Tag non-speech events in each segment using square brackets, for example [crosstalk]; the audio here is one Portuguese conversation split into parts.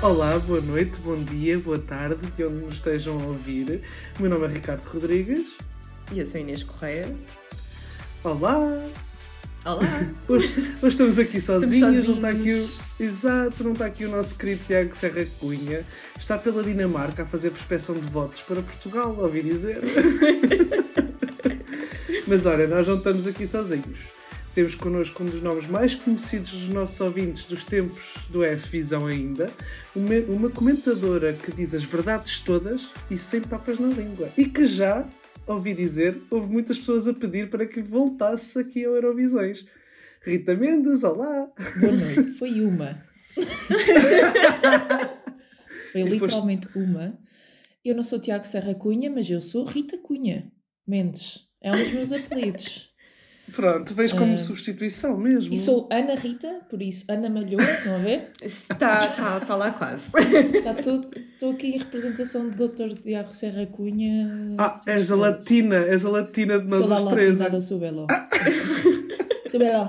Olá, boa noite, bom dia, boa tarde, de onde nos estejam a ouvir. O meu nome é Ricardo Rodrigues. E eu sou Inês Correia. Olá! Olá! [laughs] Hoje, hoje estamos aqui sozinhos, Estamos não está aqui o. Exato, não está aqui o nosso querido Tiago Serra Cunha. Está pela Dinamarca a fazer prospeção de votos para Portugal, ouvi dizer. [laughs] Mas olha, nós não estamos aqui sozinhos. Temos connosco um dos nomes mais conhecidos dos nossos ouvintes dos tempos do F Visão ainda, uma, uma comentadora que diz as verdades todas e sem papas na língua. E que já, ouvi dizer, houve muitas pessoas a pedir para que voltasse aqui ao Eurovisões. Rita Mendes, olá! Boa noite. Foi uma. [laughs] Foi E foste- literalmente uma. Eu não sou Tiago Serra Cunha, mas eu sou Rita Cunha Mendes. É um dos meus apelidos. Pronto, vejo como Ah. substituição mesmo. E sou Ana Rita, por isso Ana Malhou, estão a ver? [laughs] Está tá, tá lá quase. Está tudo, estou aqui em representação do Dr. Tiago Serra Cunha. Ah, és a sou- latina, és a latina de nós Sou os três. Latina, sou belo. Sou [laughs] belo.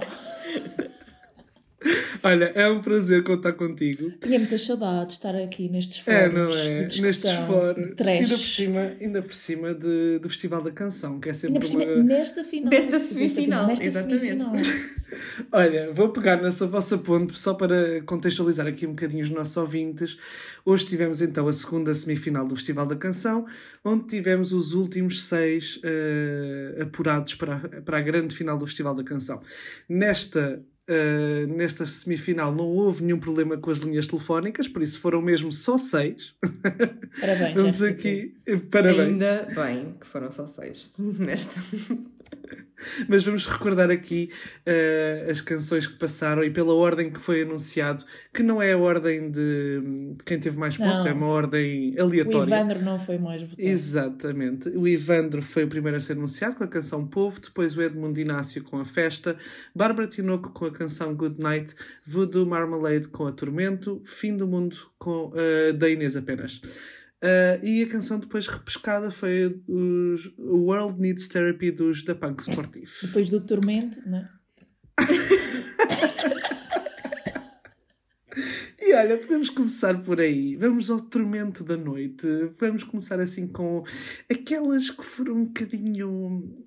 Olha, é um prazer contar contigo. Tinha muitas saudades de estar aqui nestes É, fóruns não é? de Nestes fóruns. Ainda por cima, ainda por cima de, do Festival da Canção, que é sempre Ainda por cima, uma. nesta final. Desta desta semifinal, Nesta exatamente. semifinal. [laughs] Olha, vou pegar nessa vossa ponte só para contextualizar aqui um bocadinho os nossos ouvintes. Hoje tivemos então a segunda semifinal do Festival da Canção, onde tivemos os últimos seis eh, apurados para, a- para a grande final do Festival da Canção. Nesta. Eh, nesta semifinal não houve nenhum problema com as linhas telefónicas, por isso foram mesmo só seis. Parabéns. Vamos aqui. Parabéns. Ainda bem que foram só seis [laughs] nesta. Mas vamos recordar aqui eh, as canções que passaram e pela ordem que foi anunciado, que não é a ordem de, quem teve mais pontos, Não. é uma ordem O aleatória. Ivandro não foi mais votado. Exatamente. O Ivandro foi o primeiro a ser anunciado com a canção Povo, depois o Edmundo Inácio com a Festa, Bárbara Tinoco com a canção Good Night, Voodoo Marmalade com a Tormento, Fim do Mundo com a da Inês apenas. Ah, e a canção depois repescada foi os, o World Needs Therapy dos da Punk Sportive. Depois do Tormento, né? [laughs] E olha, podemos começar por aí. Vamos ao tormento da noite. Vamos começar assim com aquelas que foram um bocadinho.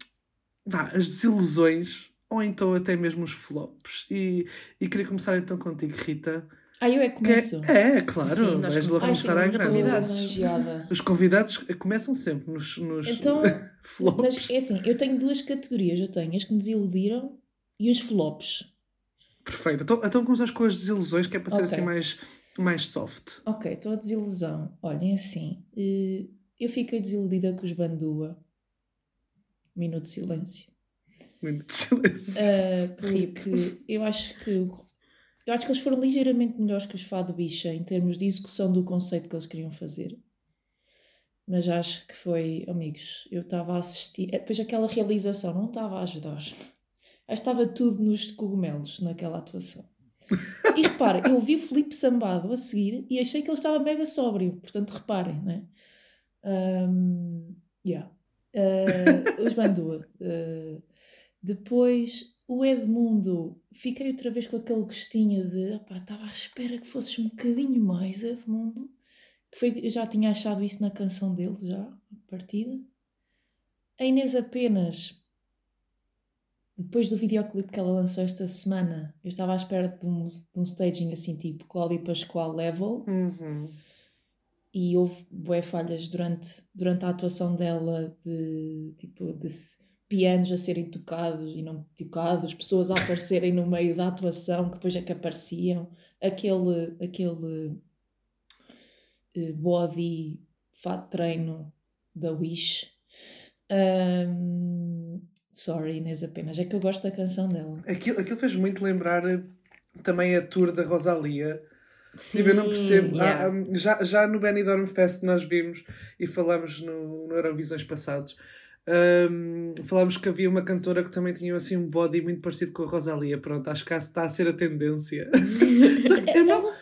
Vá, as desilusões, ou então até mesmo os flops. E, e queria começar então contigo, Rita. Ah, eu é que Que começo. é, é, claro, Sim, vais lá começar à grande. Os convidados começam sempre nos, nos Então, [laughs] flops. Mas é assim, eu tenho duas categorias. Eu tenho as que me desiludiram e os flops. Perfeito. Então, então começamos com as desilusões, que é para ser Ok. assim mais, mais soft. Ok, estou a desilusão. Olhem assim, eh, eu fiquei desiludida com os Bandua. Minuto de silêncio. Minuto de silêncio. Ah, porque eu acho que eu acho que eles foram ligeiramente melhores que os Fado Bicha em termos de execução do conceito que eles queriam fazer. Mas acho que foi, amigos, eu estava a assistir. eh, Depois aquela realização não estava a ajudar. Acho que estava tudo nos cogumelos naquela atuação. E reparem, eu vi o Felipe Sambado a seguir e achei que ele estava mega sóbrio. Portanto, reparem, né? Um, yeah. Ah, os Bandua. ah, depois, o Edmundo, fiquei outra vez com aquele gostinho de opá, estava à espera que fosses um bocadinho mais Edmundo. Foi, eu já tinha achado isso na canção dele, já, partida. A Inês apenas, depois do videoclipe que ela lançou esta semana, eu estava à espera de um, de um staging assim, tipo Cláudia Pascoal level Uhum. e houve bué falhas durante, durante a atuação dela de tipo de pianos a serem tocados e não tocados, pessoas a aparecerem no meio da atuação que depois é que apareciam, aquele, aquele eh, body fato de treino da Wish. Ahm, sorry, Inês, apenas. É que eu gosto da canção dela. Aquilo, aquilo fez muito lembrar eh, também a tour da Rosalia. Sim, Tipo, eu não percebo. yeah. Ah, ah, já, já no Benidorm Fest nós vimos e falámos no, no Eurovisões passados. Ahm, falámos que havia uma cantora que também tinha assim um body muito parecido com a Rosalia. Pronto, acho que está a ser a tendência. [laughs] Só eu não. Ela-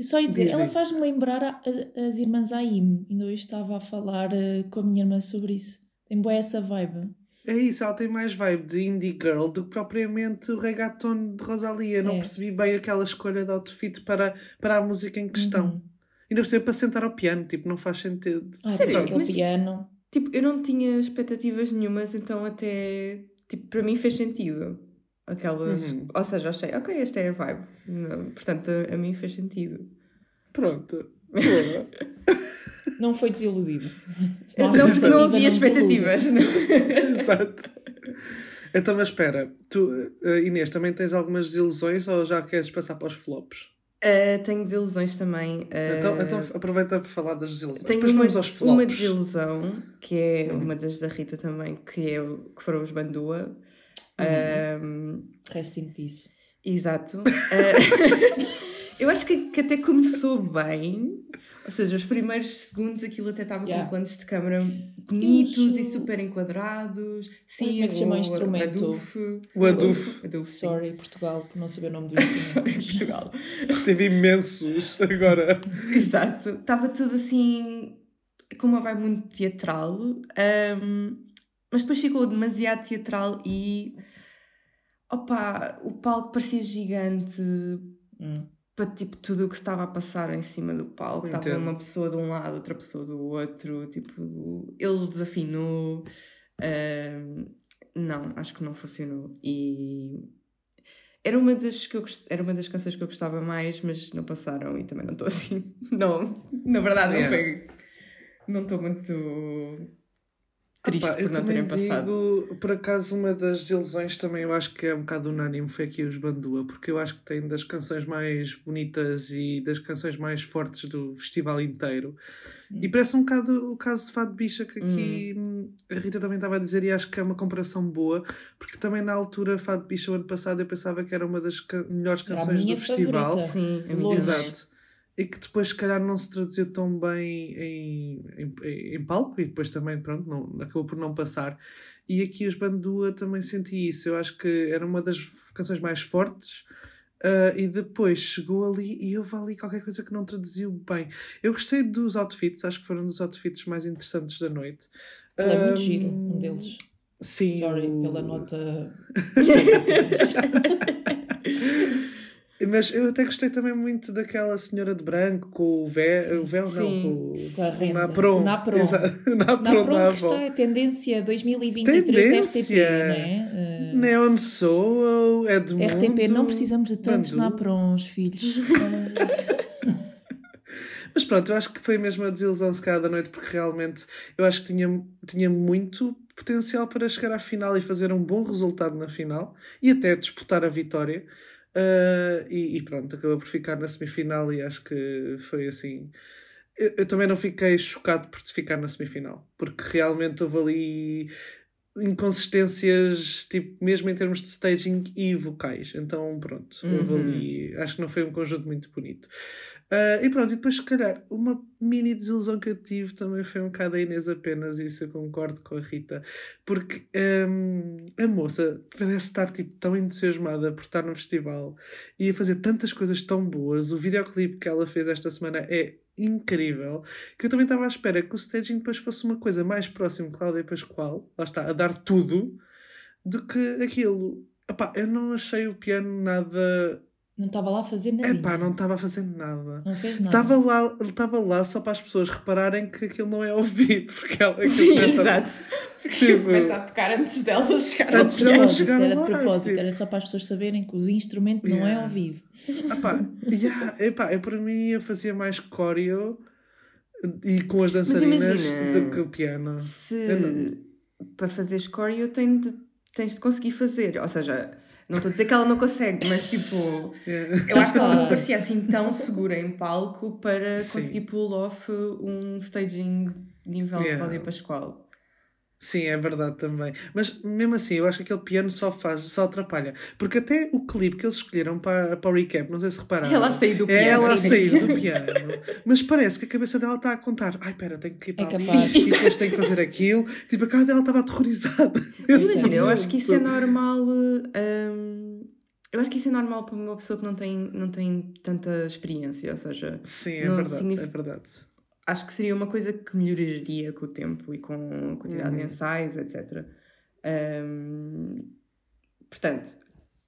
Só ia dizer, Diz, ela faz-me lembrar a- a- as irmãs Aim. Ainda hoje estava a falar eh, com a minha irmã sobre isso. Tem boa essa vibe. é isso, ela tem mais vibe de indie girl do que propriamente o reggaeton de Rosalia. Não É. percebi bem aquela escolha de outfit para, para a música em questão. Uhum. Ainda cima para sentar ao piano, tipo, não faz sentido. Ah, Sério? Mas- piano. Tipo, eu não tinha expectativas nenhumas, então até. Tipo, para mim fez sentido. Aquelas. Uhum. Ou seja, achei, ok, esta é a vibe. Não, portanto, a, a mim fez sentido. Pronto. Boa. [laughs] Não foi desiludido. [laughs] Não, não, havia não desiluda. expectativas. Não. [laughs] Exato. Então, mas espera, tu, eh, Inês, também tens algumas desilusões ou já queres passar para os flops? Uh, tenho desilusões também. uh, Então, então aproveita para falar das desilusões. tenho Depois uma, vamos aos flops. uma desilusão, que é Hum. uma das da Rita também, que, é, que foram os Bandua. Uhum. Um, Rest in peace. Exato. Eh, [laughs] eu acho que, que até começou bem. Ou seja, os primeiros segundos aquilo até estava Yeah. com planos de câmara bonitos e super enquadrados. Sim, Como é que se chama o instrumento? Aduf. O Aduf. Aduf, sim. Sorry, Portugal, por não saber o nome do [laughs] Sorry, instrumento. Portugal. Teve imensos agora. Exato. Estava tudo assim com uma vibe muito teatral. ahm, mas depois ficou demasiado teatral e opa, o palco parecia gigante Hum. Para tipo tudo o que estava a passar em cima do palco. Estava Entendo. uma pessoa de um lado, outra pessoa do outro, tipo, ele desafinou. ahm, não, acho que não funcionou. E era uma das que eu gost... era uma das canções que eu gostava mais, mas não passaram e também não estou assim. [laughs] Não, na verdade não Yeah. foi. Não estou muito triste eu por não também terem passado. digo, por acaso, uma das desilusões também eu acho que é um bocado unânime foi aqui os Bandua, porque eu acho que tem das canções mais bonitas e das canções mais fortes do festival inteiro. E parece um bocado o caso de Fado Bicha que aqui hum, a Rita também estava a dizer, e acho que é uma comparação boa, porque também na altura Fado Bicha, o ano passado, eu pensava que era uma das ca- melhores Era a canções do minha festival. favorita. Sim, é longe. Exato. E que depois, se calhar, não se traduziu tão bem em, em, em palco e depois também, pronto, não, acabou por não passar. E aqui os Bandua também senti isso. Eu acho que era uma das canções mais fortes. ah, e depois chegou ali e houve ali qualquer coisa que não traduziu bem. Eu gostei dos outfits, acho que foram dos outfits mais interessantes da noite. Ele é muito Ahm, giro, um deles. Sim. Sorry pela nota. [laughs] [laughs] [laughs] Mas eu até gostei também muito daquela senhora de branco com o véu, o véu não, Sim. com, o- Com a com o renda. [laughs] napron. Napron. Na que está é tendência 2023 da RTP, Tendência. né? Uh, Neon Soul, Edmundo. RTP, não precisamos de tantos Bandu. naprons, filhos. [laughs] Mas pronto, eu acho que foi mesmo a desilusão se calhar da noite, porque realmente eu acho que tinha, tinha muito potencial para chegar à final e fazer um bom resultado na final e até disputar a vitória. Ah, e, e pronto, acabou por ficar na semifinal e acho que foi assim. Eu, eu também não fiquei chocado por ficar na semifinal, porque realmente houve ali inconsistências, tipo, mesmo em termos de staging e vocais. Então, pronto, houve Uhum. ali. Acho que não foi um conjunto muito bonito. Ah, e pronto, e depois, se calhar, uma mini desilusão que eu tive também foi um bocado a Inês apenas, isso eu concordo com a Rita, porque hum, a moça parece estar tipo, tão entusiasmada por estar no festival e a fazer tantas coisas tão boas. O videoclipe que ela fez esta semana é incrível, que eu também estava à espera que o staging depois fosse uma coisa mais próxima de Cláudia Pascoal, lá está, a dar tudo, do que aquilo. Epá, eu não achei o piano nada. Não estava lá a fazer nada. Epá, não estava a fazer nada. Não fez nada. Estava lá, estava lá só para as pessoas repararem que aquilo não é ao vivo, [laughs] porque ela Sim, começa a-. Porque Tipo- começa a tocar antes dela chegar Antes ao dela piano. propósito, chegar era de propósito, tipo- era só para as pessoas saberem que o instrumento não é ao vivo. Epá, yeah, epá, eu para mim eu fazia mais choreo e com as dançarinas do que o piano. Se para fazer choreo tem de- tens de conseguir fazer. Ou seja, não estou a dizer que ela não consegue, mas tipo, [laughs] eu acho que ela não parecia assim tão segura em palco para Sim. conseguir pull off um staging nível Yeah. Cláudia Pascoal. Sim, é verdade também. Mas mesmo assim, eu acho que aquele piano só faz, só atrapalha. Porque até o clipe que eles escolheram para, para o recap, não sei se repararam. Ela a sair do É piano. ela a Sim. sair do [laughs] piano. Mas parece que a cabeça dela está a contar. Ai, pera, tenho que ir para É capaz. e depois tenho que fazer aquilo. Tipo, a cara dela estava aterrorizada. [laughs] Imagina, eu acho que isso é normal. hum, eu acho que isso é normal para uma pessoa que não tem, não tem tanta experiência, ou seja, Sim, é verdade, significa- é verdade. Acho que seria uma coisa que melhoraria com o tempo e com a quantidade Uhum. de ensaios, etc. Um, portanto,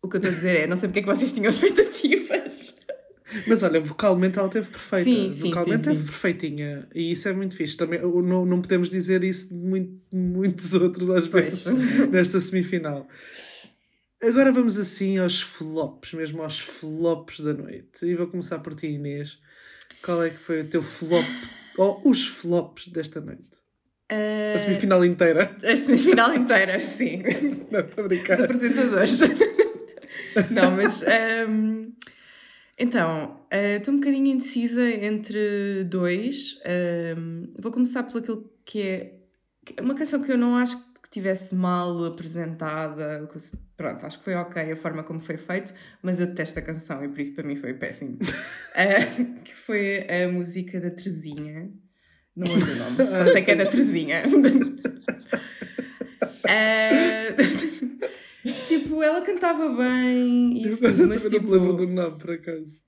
o que eu estou a dizer é, não sei porque é que vocês tinham [laughs] expectativas. Mas olha, vocalmente ela teve perfeita. Sim, sim, vocalmente sim, teve perfeitinha. E isso é muito fixe. Também, não, não podemos dizer isso de muito- muitos [laughs] outros às Pois. vezes [laughs] nesta semifinal. Agora vamos assim aos flops, mesmo aos flops da noite. E vou começar por ti, Inês. Qual é que foi o teu flop, ou os flops desta noite? Uh, A semifinal inteira. a semifinal inteira, [laughs] sim. Não, estou a Os brincar. apresentadores. [laughs] não, mas. um, então, uh, estou um bocadinho indecisa entre dois. Um, vou começar por aquilo que é. Uma canção que eu não acho que tivesse mal apresentada. Pronto, acho que foi ok a forma como foi feito, mas eu detesto a canção e por isso para mim foi péssimo. Uh, [laughs] que foi a música da Terezinha. Não lembro o nome, [laughs] só sei que é da Terezinha. Uh, [laughs] tipo, ela cantava bem e isso mas Também não me lembro do tipo. nome, por acaso.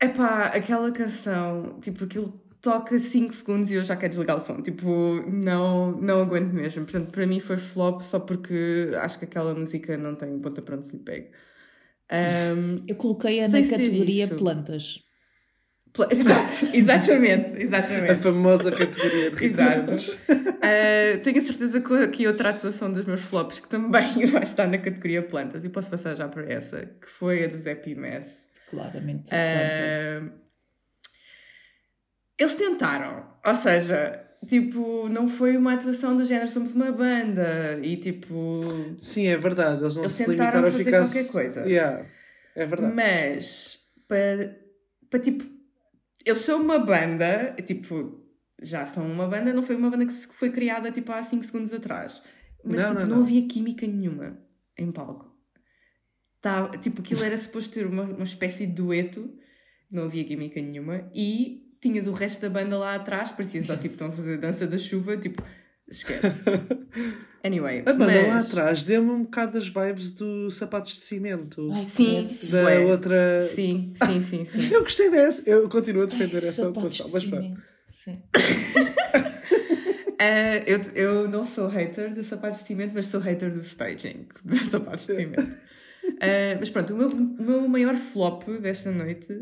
Epá, aquela canção, tipo, aquilo toca 5 segundos e eu já quero desligar o som. Tipo, não, não aguento mesmo. Portanto, para mim foi flop só porque acho que aquela música não tem ponta para onde se lhe pegue. Um, Eu coloquei-a na categoria plantas. pla- [laughs] Exato, exatamente, A exatamente. famosa categoria de ricardos. Uh, tenho a certeza que aqui outra atuação dos meus flops que também [laughs] vai estar na categoria plantas e posso passar já para essa, que foi a do Zé Pimess. Claramente. planta. Eles tentaram, ou seja, tipo, não foi uma atuação do género somos uma banda e tipo. Sim, é verdade. Eles não Eles se limitaram a ficar. qualquer coisa. Yeah, é verdade. Mas para, para tipo, eles são uma banda, tipo, já são uma banda, não foi uma banda que foi criada tipo há 5 segundos atrás. Mas Não, tipo, não, não, não. havia química nenhuma em palco. Tá, tipo, aquilo era [laughs] suposto ter uma, uma espécie de dueto, não havia química nenhuma, e tinhas o resto da banda lá atrás, parecia só tipo estão a fazer dança da chuva, tipo, esquece. [laughs] Anyway, A banda lá mas- atrás deu-me um bocado das vibes do Sapatos de Cimento. Ai, Sim, credo. da ué. outra. Sim, sim, sim, sim. [laughs] Eu gostei dessa. Eu continuo a defender Ai, essa atuação. Mas pronto. Sim. Uh, [laughs] eu, eu não sou hater de sapatos de cimento, mas sou hater do staging de sapatos de cimento. Uh, mas pronto, o meu, o meu maior flop desta noite.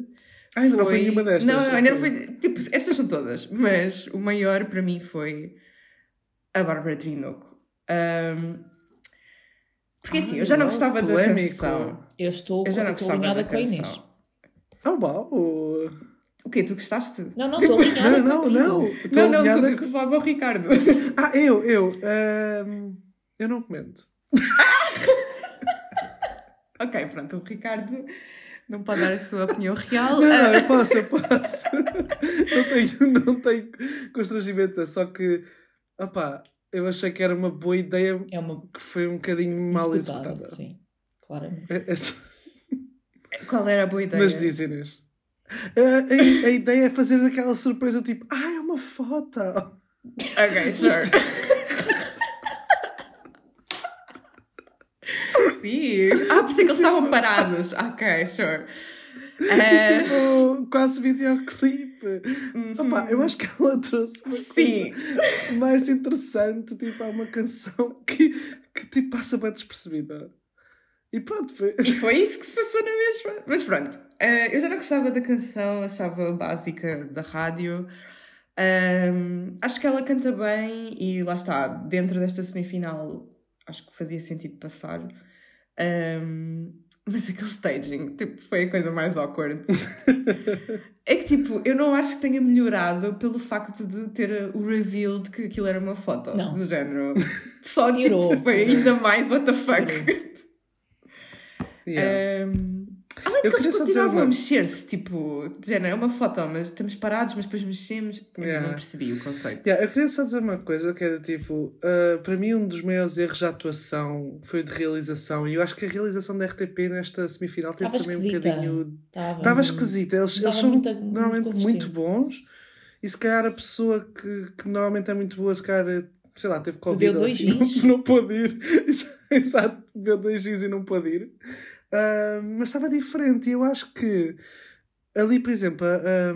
Ah, ainda não foi nenhuma destas. Não, não, ainda não foi. Tipo, estas são todas, mas o maior para mim foi a Bárbara Trinoco. Um, porque assim, eu já não gostava da canção. Eu estou, Eu já não eu estou alinhada da com a Inês. canção. Ah, uau! O quê? Tu gostaste? Não, não, estou alinhada Não, não, não. Não, não, alinhada tu, com- tu falava ao Ricardo. [laughs] Ah, eu, eu. ahm, eu não comento. [laughs] ok, pronto, o Ricardo não pode dar a sua opinião [laughs] real. Não, não, Ah, eu posso, eu posso. [laughs] não, tenho, não tenho constrangimento. É só que, opá, eu achei que era uma boa ideia É uma que foi um bocadinho mal executada, executada. sim. Claramente. É- é só- [laughs] Qual era a boa ideia? Mas diz, Inês. A, a- a ideia é fazer aquela surpresa tipo, ah, é uma foto. Ok, sure. Sim. Ah, é que eles estavam parados. Ok, sure. Eh, tipo, quase videoclipe. uhum. Eu acho que ela trouxe uma Sim. coisa mais interessante. Tipo, há uma canção que, que tipo, passa bem despercebida. E pronto, foi. E foi isso que se passou na mesma. Mas pronto, eh, eu já não gostava da canção, achava básica da rádio. Ahm, acho que ela canta bem e lá está, dentro desta semifinal, acho que fazia sentido passar. Ahm, [laughs] mas aquele staging, tipo, foi a coisa mais awkward. [laughs] é que, tipo, eu não acho que tenha melhorado pelo facto de ter o reveal de que aquilo era uma foto Não. do género. [laughs] Só, tipo, foi ainda mais what the fuck. Yeah. Um, além de Eu que eles continuavam a mexer-se, tipo, género, é uma foto, mas estamos parados, mas depois mexemos. Yeah. Não percebi o conceito. Yeah, eu queria só dizer uma coisa que era tipo, uh, para mim um dos maiores erros de atuação foi o de realização e eu acho que a realização da RTP nesta semifinal teve Estava também um esquisita. bocadinho Estava. Estava esquisita. Eles, Estava eles são muito- normalmente muito muito, bons e se calhar a pessoa que, que normalmente é muito boa, se calhar, sei lá, teve Covid ou dois assim, [laughs] não, não pôde ir. [laughs] Exato, bebeu dois gins e não pôde ir. Ah, mas estava diferente e eu acho que ali, por exemplo, a, a,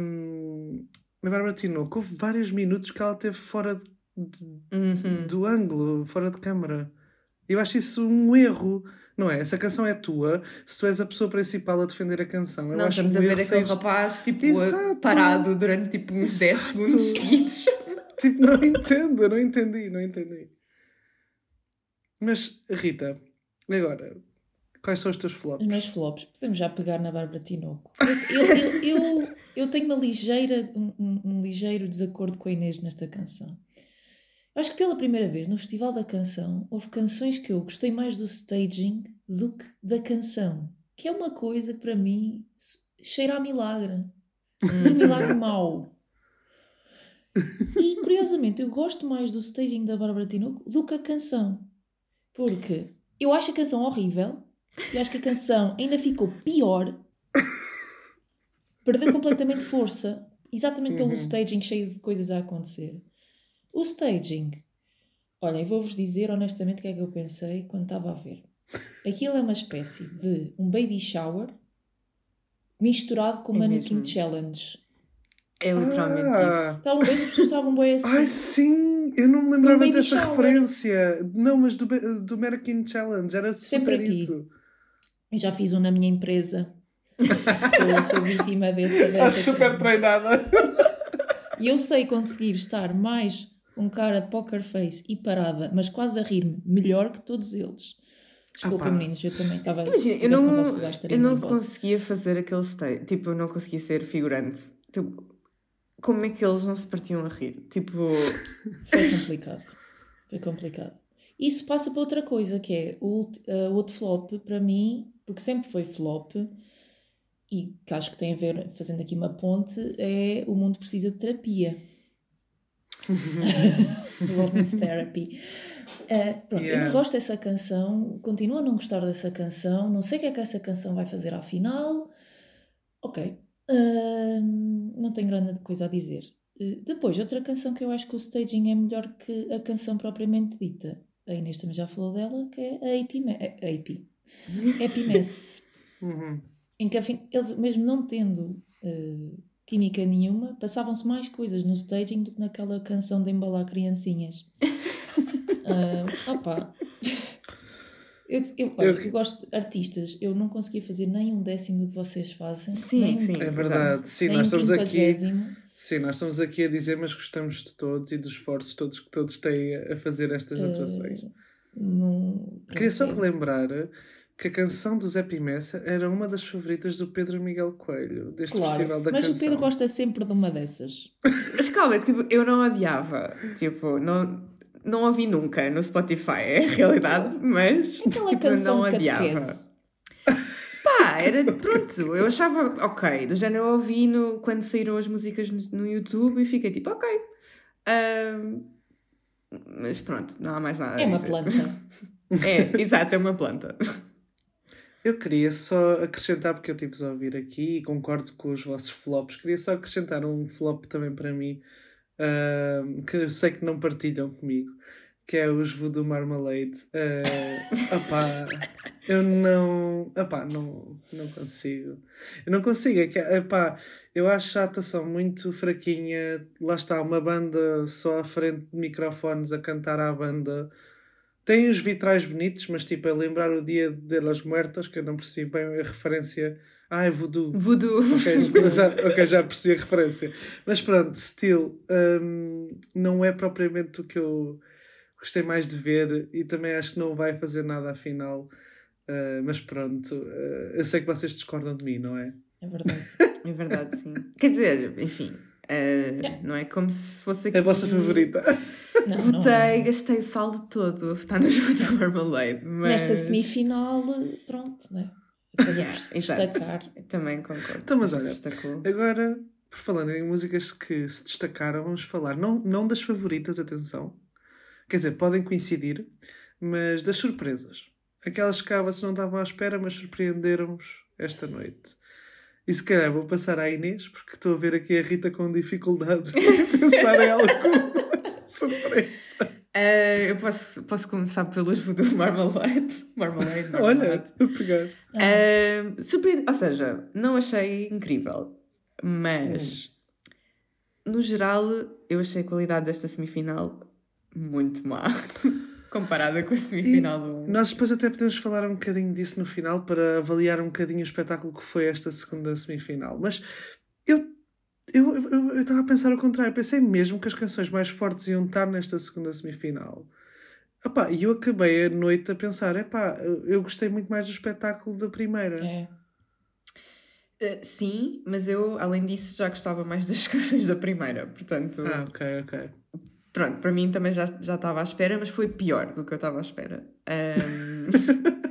a Bárbara Tinoco, houve vários minutos que ela teve fora de- de- Uhum. do ângulo, fora de câmara. Eu acho isso um erro, não é? Essa canção é tua, se tu és a pessoa principal a defender a canção. Eu Não, acho estamos um a ver aquele saíres- rapaz, tipo, Exato. parado durante, tipo, uns 10 Exato. segundos seguidos. [laughs] Tipo, não entendo, não entendi, não entendi. Mas, Rita, agora, quais são os teus flops? Os meus flops, podemos já pegar na Bárbara Tinoco. Eu, eu, eu, eu, eu tenho uma ligeira, um, um- um ligeiro desacordo com a Inês nesta canção. Acho que pela primeira vez no Festival da Canção houve canções que eu gostei mais do staging do que da canção. Que é uma coisa que para mim cheira a milagre. Um milagre [laughs] mau. E curiosamente eu gosto mais do staging da Bárbara Tinoco do que a canção. Porque eu acho a canção horrível e acho que a canção ainda ficou pior. Perdeu completamente força. Exatamente pelo Uhum. staging cheio de coisas a acontecer. O staging. Olhem, vou-vos dizer honestamente o que é que eu pensei quando estava a ver. Aquilo é uma espécie de um baby shower misturado com É mannequin mesmo. challenge. É literalmente Ah. Estavam bem, as pessoas estavam bem assim. Ai, sim! Eu não me lembrava dessa shower. referência. Não, mas do, do American Challenge. Era Sempre super aqui. isso. Eu já fiz um na minha empresa. sou, sou vítima dessa. Estás dessa super treinada. E eu sei conseguir estar mais com cara de poker face e parada, mas quase a rir-me, melhor que todos eles. Desculpa, Ah, meninos, eu também estava. Imagina, eu não, vosso lugar, eu não conseguia fazer aquele stage. Tipo, eu não conseguia ser figurante. Tipo, como é que eles não se partiam a rir? Tipo, Foi complicado. Foi complicado. Isso passa para outra coisa, que é o o outro flop, para mim, porque sempre foi flop, e que acho que tem a ver, fazendo aqui uma ponte, é o mundo precisa de terapia. [laughs] [laughs] Needs Therapy. Eh, pronto, eu Yeah. não gosto dessa canção, continuo a não gostar dessa canção, não sei o que é que essa canção vai fazer ao final. Ok, Ahm, não tenho grande coisa a dizer. Eh, depois, outra canção que eu acho que o staging é melhor que a canção propriamente dita. A Inês também já falou dela, que é a AP, a AP. Happy Mess. Uhum. em que afim- eles, mesmo não tendo eh, química nenhuma, passavam-se mais coisas no staging do que naquela canção de embalar criancinhas. [laughs] Ah, opá. Eu, eu, olha, Eu- eu gosto de artistas, eu não conseguia fazer nem um décimo do que vocês fazem. Sim, nem um, sim. É verdade. Sim, nem nós um estamos aqui. Sim, nós estamos aqui a dizer, mas gostamos de todos e dos esforços todos que todos têm a fazer estas atuações. Eh, não- Queria só pronto, relembrar que a canção do Zé Pimessa era uma das favoritas do Pedro Miguel Coelho, deste Claro, Festival da mas Canção. o Pedro gosta sempre de uma dessas. Mas calma, tipo, eu não odiava. Tipo, não, não ouvi nunca no Spotify, é a realidade, mas Aquela tipo, eu canção não odiava. Pá, era pronto, eu achava ok. Do género eu ouvi no, quando saíram as músicas no, no YouTube e fiquei tipo, ok. Ahm, mas pronto, não há mais nada a É uma planta. É, exato, é uma planta. Eu queria só acrescentar, porque eu tive-vos a ouvir aqui e concordo com os vossos flops, queria só acrescentar um flop também para mim, ahm, que eu sei que não partilham comigo, que é os Voodoo Marmalade. Uh, opá, eu não, opá, não, não consigo. Eu não consigo, é que, epá, eu acho a atuação muito fraquinha. Lá está, uma banda só à frente de microfones a cantar à banda. Tem os vitrais bonitos, mas tipo, a lembrar o dia de las muertas, que eu não percebi bem a referência. Ah, é voodoo. Voodoo. Ok, já, ok, já percebi a referência. Mas pronto, still, hum, não é propriamente o que eu gostei mais de ver e também acho que não vai fazer nada afinal. Uh, mas pronto, uh, eu sei que vocês discordam de mim, não é? É verdade. [laughs] É verdade, sim. Quer dizer, enfim, eh, não é como se fosse aqui... É a vossa favorita. Não, não Votei, é. gastei o saldo todo a votar nos Voodoo Marmalade, mas... Nesta semifinal, pronto, né? Yeah, destacar. Também concordo. Então, mas olha. Agora, por falando em músicas que se destacaram, vamos falar não, não das favoritas, atenção. Quer dizer, podem coincidir, mas das surpresas. Aquelas que vocês não estavam à espera, mas surpreenderam-vos esta noite. E se calhar vou passar à Inês, porque estou a ver aqui a Rita com dificuldade [laughs] em pensar em algo [laughs] surpresa. Eh, eu posso, posso começar pelos Voodoo [laughs] Marmalade. Marmalade, Olha, Marmalade. a pegar. Surpreende- Ou seja, não achei incrível, mas no geral eu achei a qualidade desta semifinal muito má. Comparada com a semifinal do. Nós depois até podemos falar um bocadinho disso no final para avaliar um bocadinho o espetáculo que foi esta segunda semifinal. Mas eu eu eu estava a pensar o contrário. Pensei mesmo que as canções mais fortes iam estar nesta segunda semifinal. E eu acabei a noite a pensar: epá, eu gostei muito mais do espetáculo da primeira. É. Uh, sim, mas eu, além disso, já gostava mais das [laughs] canções da primeira, portanto. Ah, ok, ok. Pronto, para mim também já, já estava à espera, mas foi pior do que eu estava à espera. Um... [laughs]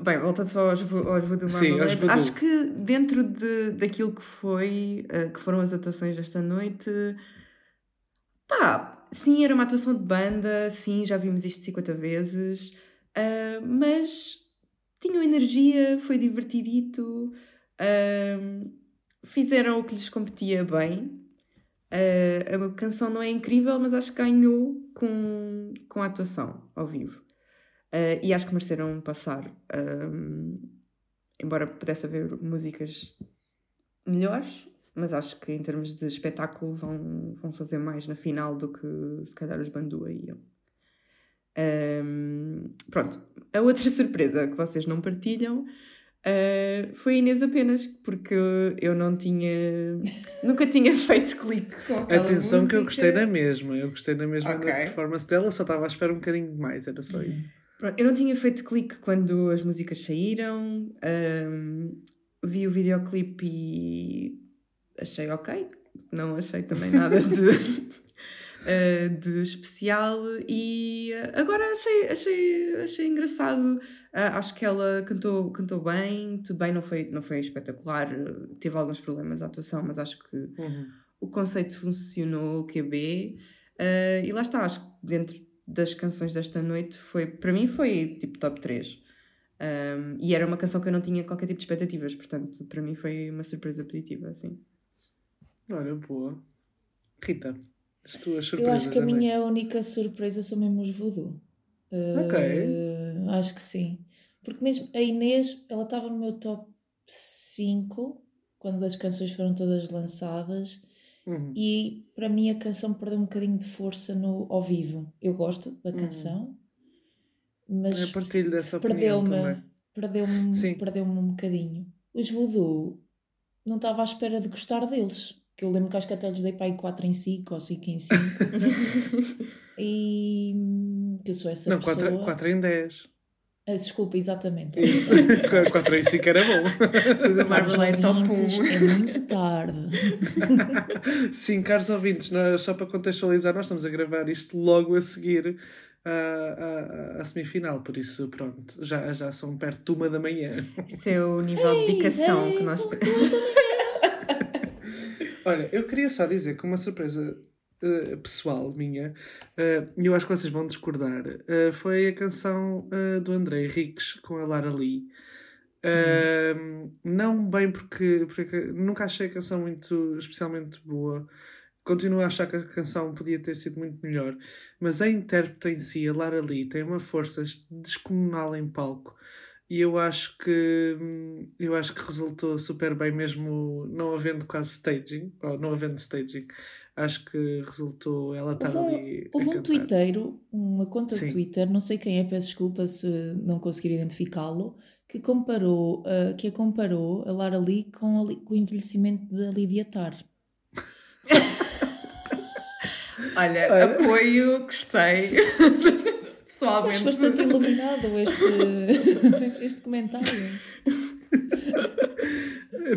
Bem, voltando só aos, aos Voodoo Marmalade, acho que dentro de, daquilo que foi, uh, que foram as atuações desta noite, pá, sim, era uma atuação de banda, sim, já vimos isto 50 vezes, uh, mas tinham energia, foi divertidito, uh, fizeram o que lhes competia bem. Uh, a canção não é incrível, mas acho que ganhou com, com a atuação ao vivo. Uh, e acho que mereceram passar. embora pudesse haver músicas melhores, mas acho que em termos de espetáculo vão, vão fazer mais na final do que se calhar os Bandua iam. Um, pronto, a outra [laughs] surpresa que vocês não partilham uh, foi Inês apenas, porque eu não tinha. nunca tinha [laughs] feito clique com Atenção música. que eu gostei na mesma, eu gostei na mesma okay. performance dela, só estava à espera um bocadinho mais, era só isso. Pronto, eu não tinha feito clique quando as músicas saíram, um, vi o videoclipe e achei ok, não achei também nada de. Uh, de especial e uh, agora achei, achei, achei engraçado. Uh, acho que ela cantou, cantou bem, tudo bem, não foi, não foi espetacular, teve alguns problemas a atuação, mas acho que uhum. o conceito funcionou, o QB. e lá está, acho que dentro das canções desta noite foi, para mim foi tipo top 3. Um, e era uma canção que eu não tinha qualquer tipo de expectativas, portanto, para mim foi uma surpresa positiva, assim. Olha, boa. Rita? Eu acho que a minha única surpresa são mesmo os voodoo. Uh, ok. Acho que sim. Porque mesmo a Inês, ela estava no meu top 5 quando as canções foram todas lançadas. Uhum. E para mim a canção perdeu um bocadinho de força no, ao vivo. Eu gosto da uhum. canção, uhum. mas Eu partilho dessa perdeu-me perdeu-me perdeu-me um bocadinho. Os voodoo não estava à espera de gostar deles que eu lembro que acho que até lhes dei para aí 4 em 5 ou 5 em 5. [laughs] e que eu sou essa não, pessoa. Não, 4, 4 em 10. Ah, desculpa, exatamente. Isso, [laughs] 4 em 5 era bom. Caros ouvintes, é muito tarde. [laughs] Sim, caros ouvintes, nós, só para contextualizar, nós estamos a gravar isto logo a seguir à, semifinal, por isso, pronto, já, já são perto de uma da manhã. Isso é o nível de dedicação que nós temos. Olha, eu queria só dizer que uma surpresa uh, pessoal minha, eh, e uh, eu acho que vocês vão discordar, uh, foi a canção do André Henriques com a Lara Lee. Hum. Não bem porque, porque nunca achei a canção muito especialmente boa. Continuo a achar que a canção podia ter sido muito melhor, mas a intérprete em si, a Lara Lee, tem uma força descomunal em palco e eu acho que eu acho que resultou super bem mesmo não havendo quase staging ou não havendo staging acho que resultou ela estar houve, ali houve um twitteiro uma conta Sim. de Twitter não sei quem é peço desculpa se não conseguir identificá-lo que comparou uh, que a comparou a Lara Lee com, a, com o envelhecimento da Lydia Tar [laughs] Olha, Olha, apoio, gostei. [laughs] pessoalmente. Acho bastante iluminado este, [laughs] este comentário.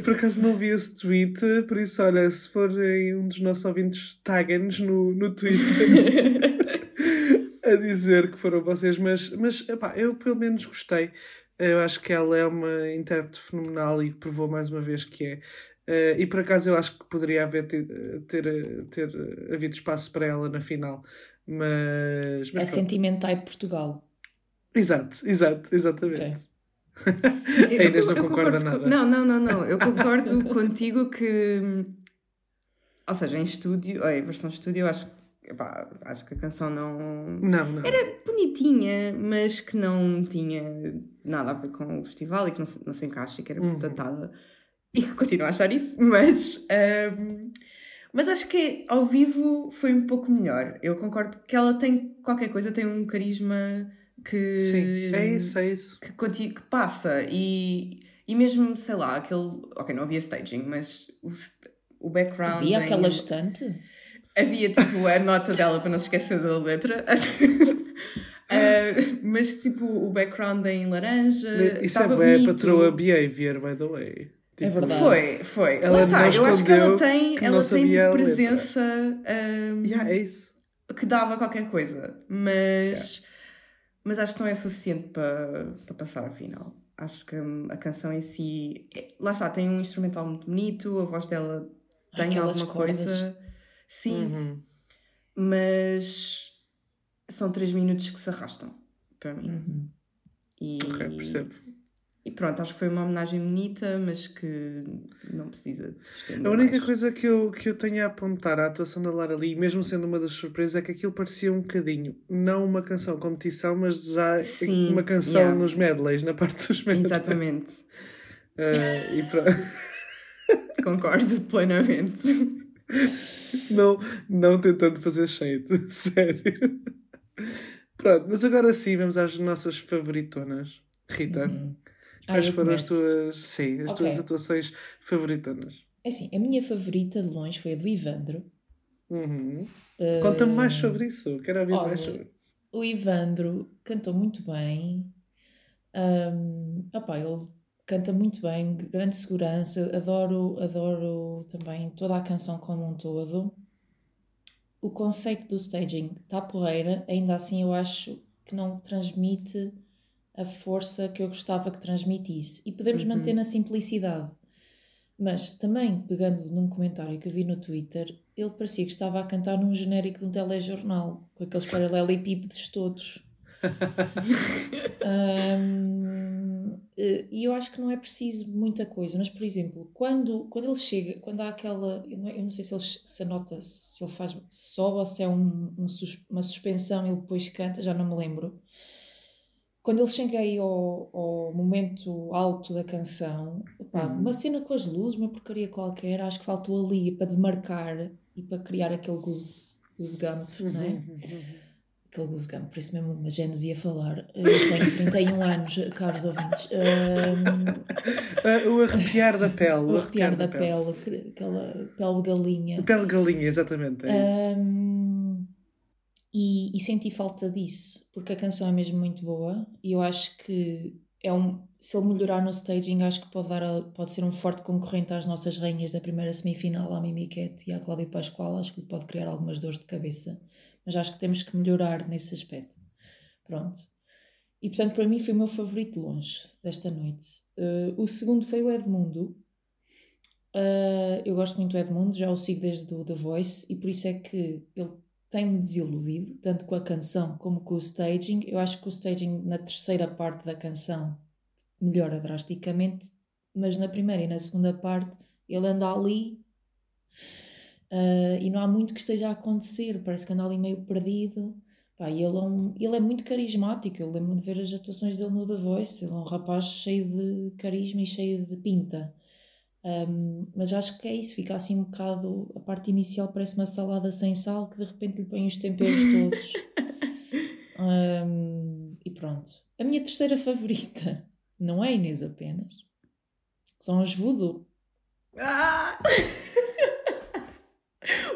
Por acaso não vi esse tweet, por isso, olha, se forem um dos nossos ouvintes, taguem-nos no, no Twitter [laughs] a dizer que foram vocês, mas, mas epá, eu pelo menos gostei. Eu acho que ela é uma intérprete fenomenal e provou mais uma vez que é. Uh, e por acaso eu acho que poderia haver ter, ter, ter havido espaço para ela na final. Mas, mas é sentimental de Portugal. Exato, exato, exatamente. Okay. [laughs] a Inês não concorda nada. Com... Não, não, não, não. Eu concordo [laughs] contigo que. Ou seja, em estúdio, em versão estúdio, eu acho, epá, acho que a canção não... não. Não, Era bonitinha, mas que não tinha nada a ver com o festival e que não se, não se encaixa e que era muito uhum. datada. E continuo a achar isso, mas. Um, Mas acho que ao vivo foi um pouco melhor. Eu concordo que ela tem qualquer coisa, tem um carisma que. Sim, é isso, é isso. Que, conti- que passa. E, e mesmo, sei lá, aquele. Ok, não havia staging, mas o, o background. Havia em- aquela estante? Havia tipo a nota dela para não se esquecer da letra. [laughs] Ah, mas tipo o background em laranja. Isso é bonito. patroa behavior, by the way. É verdade. Foi, foi. Ela Lá está, não eu acho que ela tem, que ela não tem sabia tipo, presença ah, Yeah, é isso. que dava qualquer coisa, mas, mas acho que não é suficiente para, para passar a final. Acho que hum, a canção em si, é- lá está, tem um instrumental muito bonito, a voz dela tem Aquelas alguma cordas. coisa. Sim, Uhum. mas são três minutos que se arrastam para mim. Uhum. E, Ok, percebo. E pronto, acho que foi uma homenagem bonita, mas que não precisa de se estender A única mais. coisa que eu, que eu tenho a apontar à atuação da Lara Lee, mesmo sendo uma das surpresas, é que aquilo parecia um bocadinho, não uma canção competição, mas já Sim, uma canção yeah. nos medleys, na parte dos medleys. Exatamente, Ah, [laughs] e pronto. [laughs] concordo plenamente. não, não tentando fazer shade, [laughs] sério. Pronto, mas agora sim, vamos às nossas favoritonas. Rita, Uhum. Quais foram as tuas, sim, as Ok. tuas atuações favoritonas? É assim, a minha favorita de longe foi a do Ivandro. Uhum. Uh, Conta-me mais sobre isso, quero ouvir olha, mais sobre isso. O Ivandro cantou muito bem. Um, opá, ele canta muito bem, grande segurança. Adoro, adoro também toda a canção como um todo. O conceito do staging está porreira, ainda assim eu acho que não transmite a força que eu gostava que transmitisse. E podemos Uhum. manter na simplicidade. Mas também, pegando num comentário que eu vi no Twitter, ele parecia que estava a cantar num genérico de um telejornal, com aqueles paralelepípedos todos. [laughs] Ahm, eh, e eu acho que não é preciso muita coisa, mas por exemplo, quando, quando ele chega, quando há aquela, eu não, eu não sei se, ele, se a nota, se ele faz, se sobe ou se é um, um uma suspensão e ele depois canta, já não me lembro. Quando ele chega aí ao, ao momento alto da canção, Uhum. uma cena com as luzes, uma porcaria qualquer, acho que faltou ali para demarcar e para criar aquele goose, goose gump, não é? Uhum. Aquele goose gump, por isso mesmo uma Gênesis a falar. Eu tenho 31 [laughs] anos, caros ouvintes. Ahm, Ah, o arrepiar da pele. o arrepiar da pele, aquela pele de galinha. Pele de galinha, exatamente, é isso. E, e senti falta disso, porque a canção é mesmo muito boa e eu acho que é um, se ele melhorar no staging, acho que pode, dar a- pode ser um forte concorrente às nossas rainhas da primeira semifinal, à Mimi Cat e à Cláudia Pascoal. Acho que lhe pode criar algumas dores de cabeça, mas acho que temos que melhorar nesse aspecto. Pronto. E portanto, para mim, foi o meu favorito longe desta noite. Eh, o segundo foi o Edmundo. Uh, eu gosto muito do Edmundo, já o sigo desde o The Voice e por isso é que ele tem-me desiludido, tanto com a canção como com o staging. Eu acho que o staging na terceira parte da canção melhora drasticamente, mas na primeira e na segunda parte ele anda ali uh, e não há muito que esteja a acontecer, parece que anda ali meio perdido. Pá, ele, é um- ele é muito carismático, eu lembro-me de ver as atuações dele no The Voice, ele é um rapaz cheio de carisma e cheio de pinta. Um, mas acho que é isso, fica assim um bocado. A parte inicial parece uma salada sem sal que de repente lhe põe os temperos todos. [laughs] Um, e pronto. A minha terceira favorita não é Inês apenas, são os Voodoo. Ah! [laughs]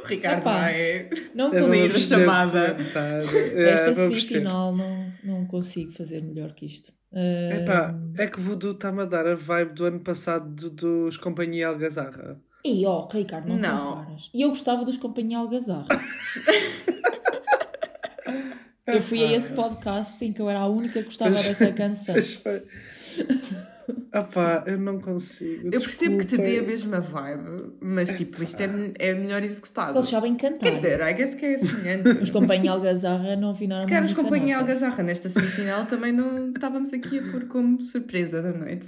o Ricardo Epá, vai. Não [laughs] Eu não consigo. chamada. É, Esta semifinal não, não consigo fazer melhor que isto. Epá, Um, é que Voodoo está-me a dar a vibe do ano passado do- dos Companhia Algazarra. E ó, Ricardo, não, Não. comparas. E eu gostava dos Companhia Algazarra. [laughs] Eu fui a Epá, esse podcast em que eu era a única que gostava dessa canção. [laughs] Epá, eu não consigo. Eu percebo que te dê a mesma vibe, mas tipo, isto é, é melhor executado. Eles sabem cantar. Quer dizer, I guess que é semelhante. [laughs] Os Companhia Algazarra não viraram Se calhar os Companhia. Algazarra nesta semifinal também não estávamos aqui a pôr como surpresa da noite.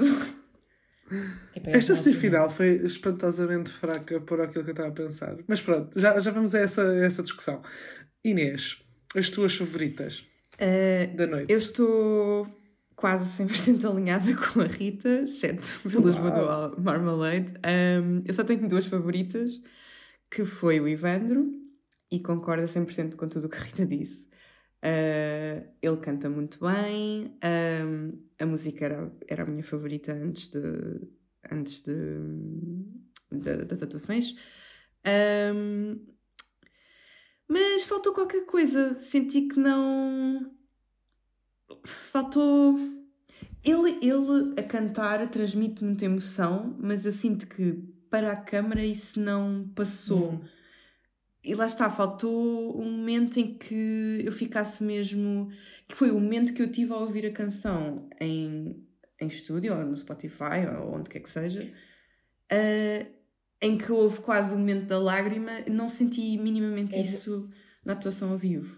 Epá, Esta não semifinal foi espantosamente fraca por aquilo que eu estava a pensar. Mas pronto, já, já vamos a essa, a essa discussão. Inês, as tuas favoritas Eh, da noite? eu estou quase 100% alinhada [laughs] com a Rita, exceto pelas Uau. Voodoo Marmalade. Um, eu só tenho duas favoritas, que foi o Ivandro, e concorda 100% com tudo o que a Rita disse. Uh, ele canta muito bem, a música era, era a minha favorita antes, de, antes de, de das atuações. Um, mas faltou qualquer coisa. Senti que não. Faltou. Ele, ele a cantar transmite muita emoção, mas eu sinto que para a câmara isso não passou. Hum. E lá está, faltou um momento em que eu ficasse mesmo. que foi o momento que eu tive a ouvir a canção em, em estúdio, ou no Spotify, ou onde quer que seja, uh, em que houve quase o momento da lágrima, não senti minimamente é. isso na atuação ao vivo.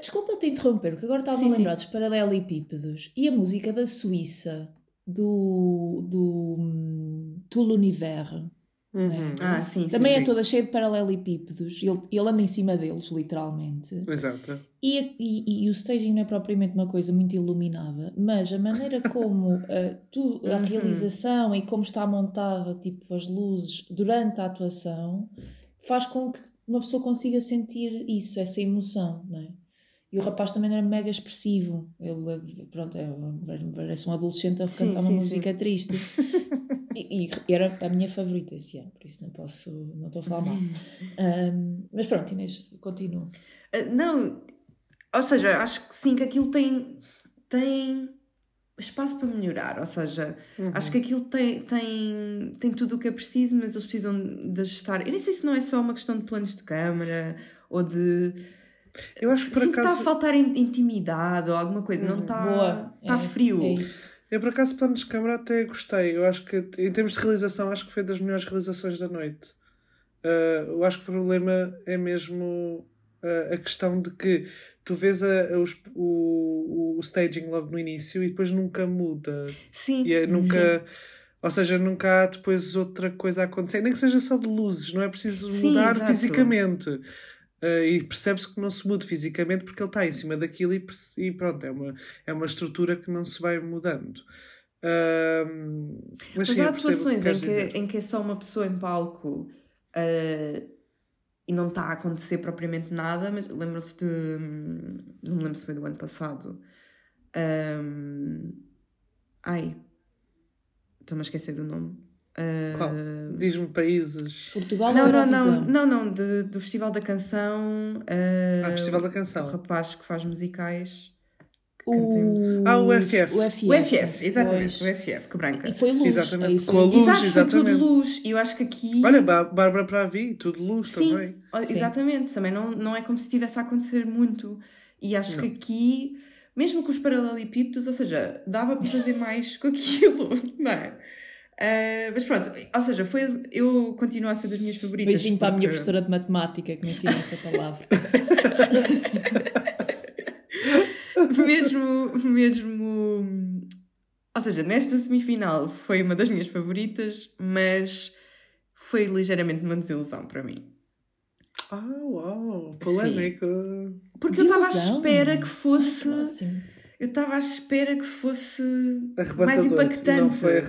Desculpa te interromper, porque agora estava a lembrar dos paralelepípedos e a música da Suíça do, do um, Tout l'univers. Uhum. É? Ah, sim, Também sim, é toda cheia de paralelepípedos. Ele, ele anda em cima deles, literalmente. Exato. E, e, e, o staging não é propriamente uma coisa muito iluminada, mas a maneira como uh, [laughs] tu, a uhum. realização e como está montada, tipo, as luzes durante a atuação, faz com que uma pessoa consiga sentir isso, essa emoção, não é? E o rapaz também era mega expressivo. Ele, pronto, é, parece um adolescente a cantar uma sim, música sim. triste. [laughs] e, e, era a minha favorita esse ano, por isso não posso, não estou a falar mal. Um, mas pronto, Inês, continuo. Uh, não, ou seja, acho que sim, que aquilo tem, tem espaço para melhorar, ou seja, uhum. acho que aquilo tem, tem, tem tudo o que é preciso, mas eles precisam de ajustar. Eu nem sei se não é só uma questão de planos de câmara ou de. Eu acho que por Sinto acaso. está a faltar intimidade ou alguma coisa, uhum. não está, Boa. está é, frio. É isso. Eu, por acaso, planos de câmara até gostei. Eu acho que, em termos de realização, acho que foi das melhores realizações da noite. Uh, eu acho que o problema é mesmo uh, a questão de que tu vês a, a, os, o, o staging logo no início e depois nunca muda. Sim. E é, nunca. Sim. Ou seja, nunca há depois outra coisa a acontecer. Nem que seja só de luzes, não é preciso Sim, mudar exato. fisicamente. Uh, e percebe-se que não se muda fisicamente porque ele está em cima daquilo e, e, pronto, é uma, é uma estrutura que não se vai mudando. Uh, mas, mas sim, há atuações em, que, em que é só uma pessoa em palco uh, e não está a acontecer propriamente nada, mas lembro-se de. Não me lembro se foi do ano passado. Um, ai, estou-me a esquecer do nome. Qual? Diz-me países. Portugal não, não, não, não, não, de, do Festival da Canção. Uh, ah, Festival da Canção. O rapaz que faz musicais. O... Ah, o FF. O FF, o FF exatamente, pois. o FF, que branca. E foi luz. Exatamente, foi... com a luz, Exato, exatamente. Foi tudo luz. E eu acho que aqui. Olha, Bárbara Pravi, tudo luz Sim, também. Exatamente, Sim. também não, não é como se estivesse a acontecer muito. E acho não. que aqui, mesmo com os paralelepípedos, ou seja, dava para fazer mais com aquilo, [laughs] não é? Uh, mas pronto, ou seja, foi, eu continuo a ser das minhas favoritas. Beijinho porque... para a minha professora de matemática que me ensinou essa palavra. [laughs] mesmo, mesmo. Ou seja, nesta semifinal foi uma das minhas favoritas, mas foi ligeiramente uma desilusão para mim. Ah, uau! Polémico! Porque desilusão. eu estava à espera que fosse. eu estava à espera que fosse mais impactante. Não foi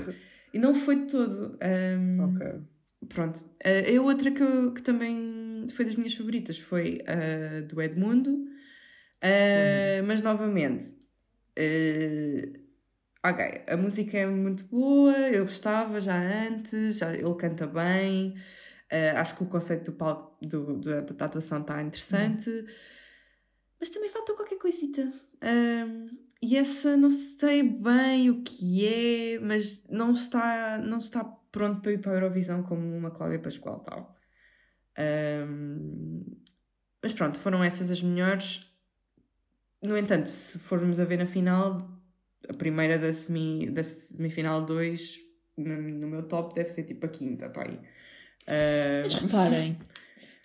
e não foi de todo. Um, ok. Pronto. Uh, a outra que, eu, que também foi das minhas favoritas foi a uh, do Edmundo. Uh, uhum. Mas novamente. Uh, ok, a música é muito boa, eu gostava já antes, já, ele canta bem. Uh, acho que o conceito do palco, do, do, da atuação está interessante. Uhum. Mas também faltou qualquer coisita. E essa não sei bem o que é, mas não está, não está pronto para ir para a Eurovisão como uma Cláudia Pascoal tal. Um, mas pronto, foram essas as melhores. No entanto, se formos a ver na final, a primeira da, semi, da semifinal 2, no, no, meu top, deve ser tipo a quinta, pai. Uh... Mas reparem,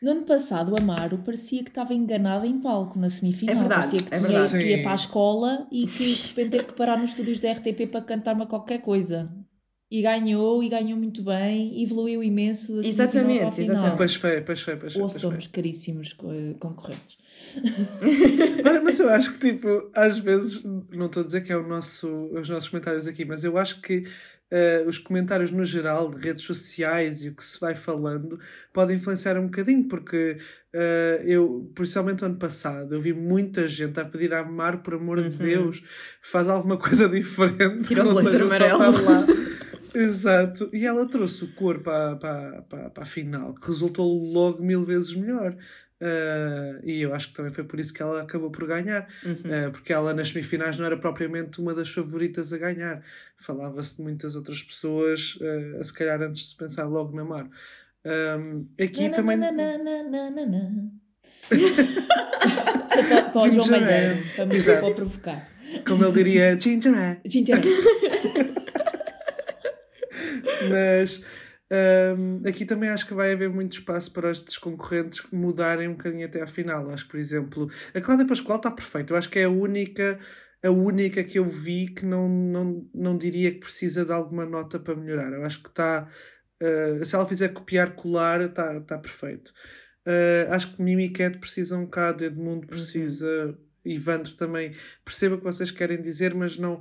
no ano passado, o Amaro parecia que estava enganado em palco na semifinal. É verdade, parecia que, é verdade. que ia para a escola e que de repente teve que parar nos estúdios da RTP para cantar-me qualquer coisa. E ganhou, e ganhou muito bem, evoluiu imenso. Da exatamente, ao final. exatamente. Pois foi, pois foi, pois foi. Ou somos caríssimos concorrentes. [laughs] Olha, mas eu acho que, tipo, às vezes, não estou a dizer que é o nosso, os nossos comentários aqui, mas eu acho que uh, os comentários no geral de redes sociais e o que se vai falando pode influenciar um bocadinho, porque uh, eu, principalmente ano passado, eu vi muita gente a pedir a Mar, por amor de Uhum. Deus, faz alguma coisa [laughs] diferente. Tira não seja amarelo. lá. [laughs] Exato. E ela trouxe o cor para, para, para, para a final, que resultou logo mil vezes melhor. Uh, e eu acho que também foi por isso que ela acabou por ganhar, Uhum. uh, porque ela nas semifinais não era propriamente uma das favoritas a ganhar. Falava-se de muitas outras pessoas, uh, a se calhar antes de se pensar logo na Mar. Um, aqui Na, também. na, na, [laughs] para, para o João. Malheiro, para me para provocar. Como ele diria, ginger ale. Ginger ale. [laughs] Mas hum, aqui também acho que vai haver muito espaço para estes concorrentes mudarem um bocadinho até à final. Acho que, por exemplo, a Cláudia Pascoal está perfeita. Eu acho que é a única, a única que eu vi que não, não, não diria que precisa de alguma nota para melhorar. Eu acho que está. uh, se ela fizer copiar, colar, está tá perfeito. Uh, acho que Mimiquete precisa um bocado, Edmundo precisa, Ivandro também. Perceba o que vocês querem dizer, mas não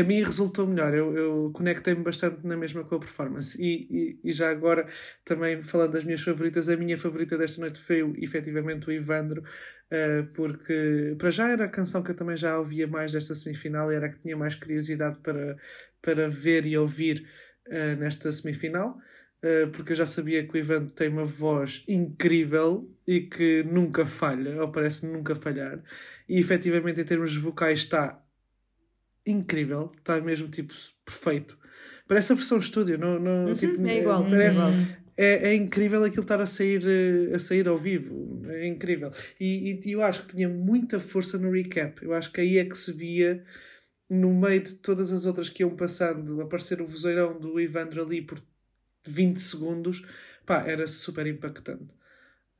a mim resultou melhor. Eu, eu conectei-me bastante na mesma com a performance. E, e, e já agora, também falando das minhas favoritas, a minha favorita desta noite foi o- efetivamente o Ivandro, eh, porque para já era a canção que eu também já ouvia mais desta semifinal e era a que tinha mais curiosidade para, para ver e ouvir eh, nesta semifinal. eh, porque eu já sabia que o Ivandro tem uma voz incrível e que nunca falha, ou parece nunca falhar. E efetivamente, em termos vocais, está incrível, está mesmo tipo perfeito. Parece a versão estúdio, não, não, Uhum, tipo, é igual, parece, é igual. é, é incrível aquilo estar a sair, eh, a sair ao vivo. É incrível. E, e eu acho que tinha muita força no recap. Eu acho que aí é que se via, no meio de todas as outras que iam passando, aparecer o vozeirão do Ivandro ali por 20 segundos. Pá, era super impactante.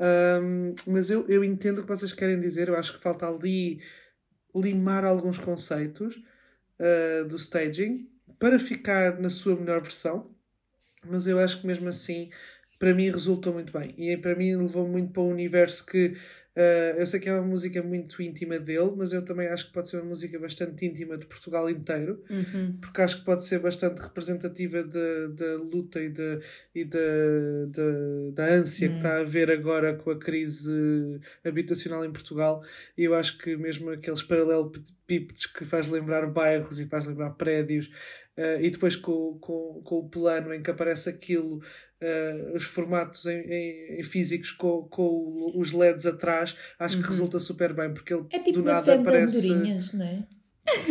Ahm, mas eu, eu entendo o que vocês querem dizer. Eu acho que falta ali limar alguns conceitos ah, do staging para ficar na sua melhor versão. Mas eu acho que mesmo assim, para mim, resultou muito bem. E para mim, levou muito para um universo que ah, eu sei que é uma música muito íntima dele, mas eu também acho que pode ser uma música bastante íntima de Portugal inteiro Uhum. porque acho que pode ser bastante representativa da luta e da e da- da- da ânsia que está a haver agora com a crise habitacional em Portugal. E eu acho que mesmo aqueles paralelepípedos que faz lembrar bairros e faz lembrar prédios, eh, e depois com, com, com o plano em que aparece aquilo, eh, os formatos em, em- em físicos com, com os LEDs atrás, acho que resulta super bem, porque ele É tipo do uma nada aparece. de andorinhas, não é?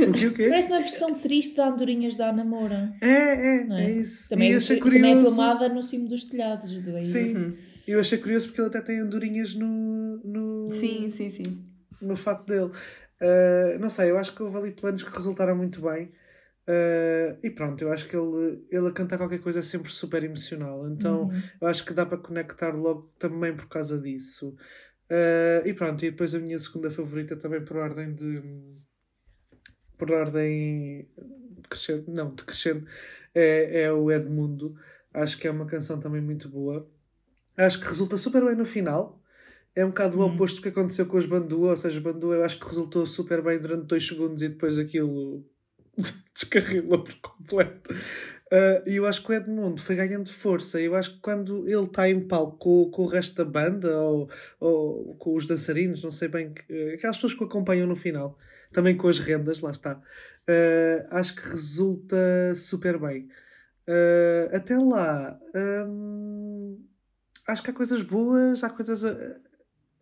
O quê, o quê? Parece uma versão triste da andorinhas da Ana Moura. É, é, é, é? isso. Também, e é, achei também é curioso. filmada no cimo dos telhados. Daí. Sim, Uhum. eu achei curioso porque ele até tem andorinhas no, no, Sim, sim, sim. no fato dele. Uh, não sei, eu acho que houve ali planos que resultaram muito bem. Uh, e pronto, eu acho que ele, ele a cantar qualquer coisa é sempre super emocional. Então Uhum. eu acho que dá para conectar logo também por causa disso. Uh, e pronto, e depois a minha segunda favorita também por ordem de. Por ordem crescente, não, de crescente, é, é o Edmundo. Acho que é uma canção também muito boa. Acho que resulta super bem no final. É um bocado o Uhum. oposto do que aconteceu com os Bandua, ou seja, Bandua eu acho que resultou super bem durante dois segundos e depois aquilo [laughs] descarrilou por completo. Ah, E eu acho que o Edmundo foi ganhando força. Eu acho que quando ele está em palco com, com o resto da banda ou, ou com os dançarinos, não sei bem, que- aquelas pessoas que o acompanham no final, também com as rendas, lá está, ah, acho que resulta super bem. Ah, até lá, hum, acho que há coisas boas, há coisas a,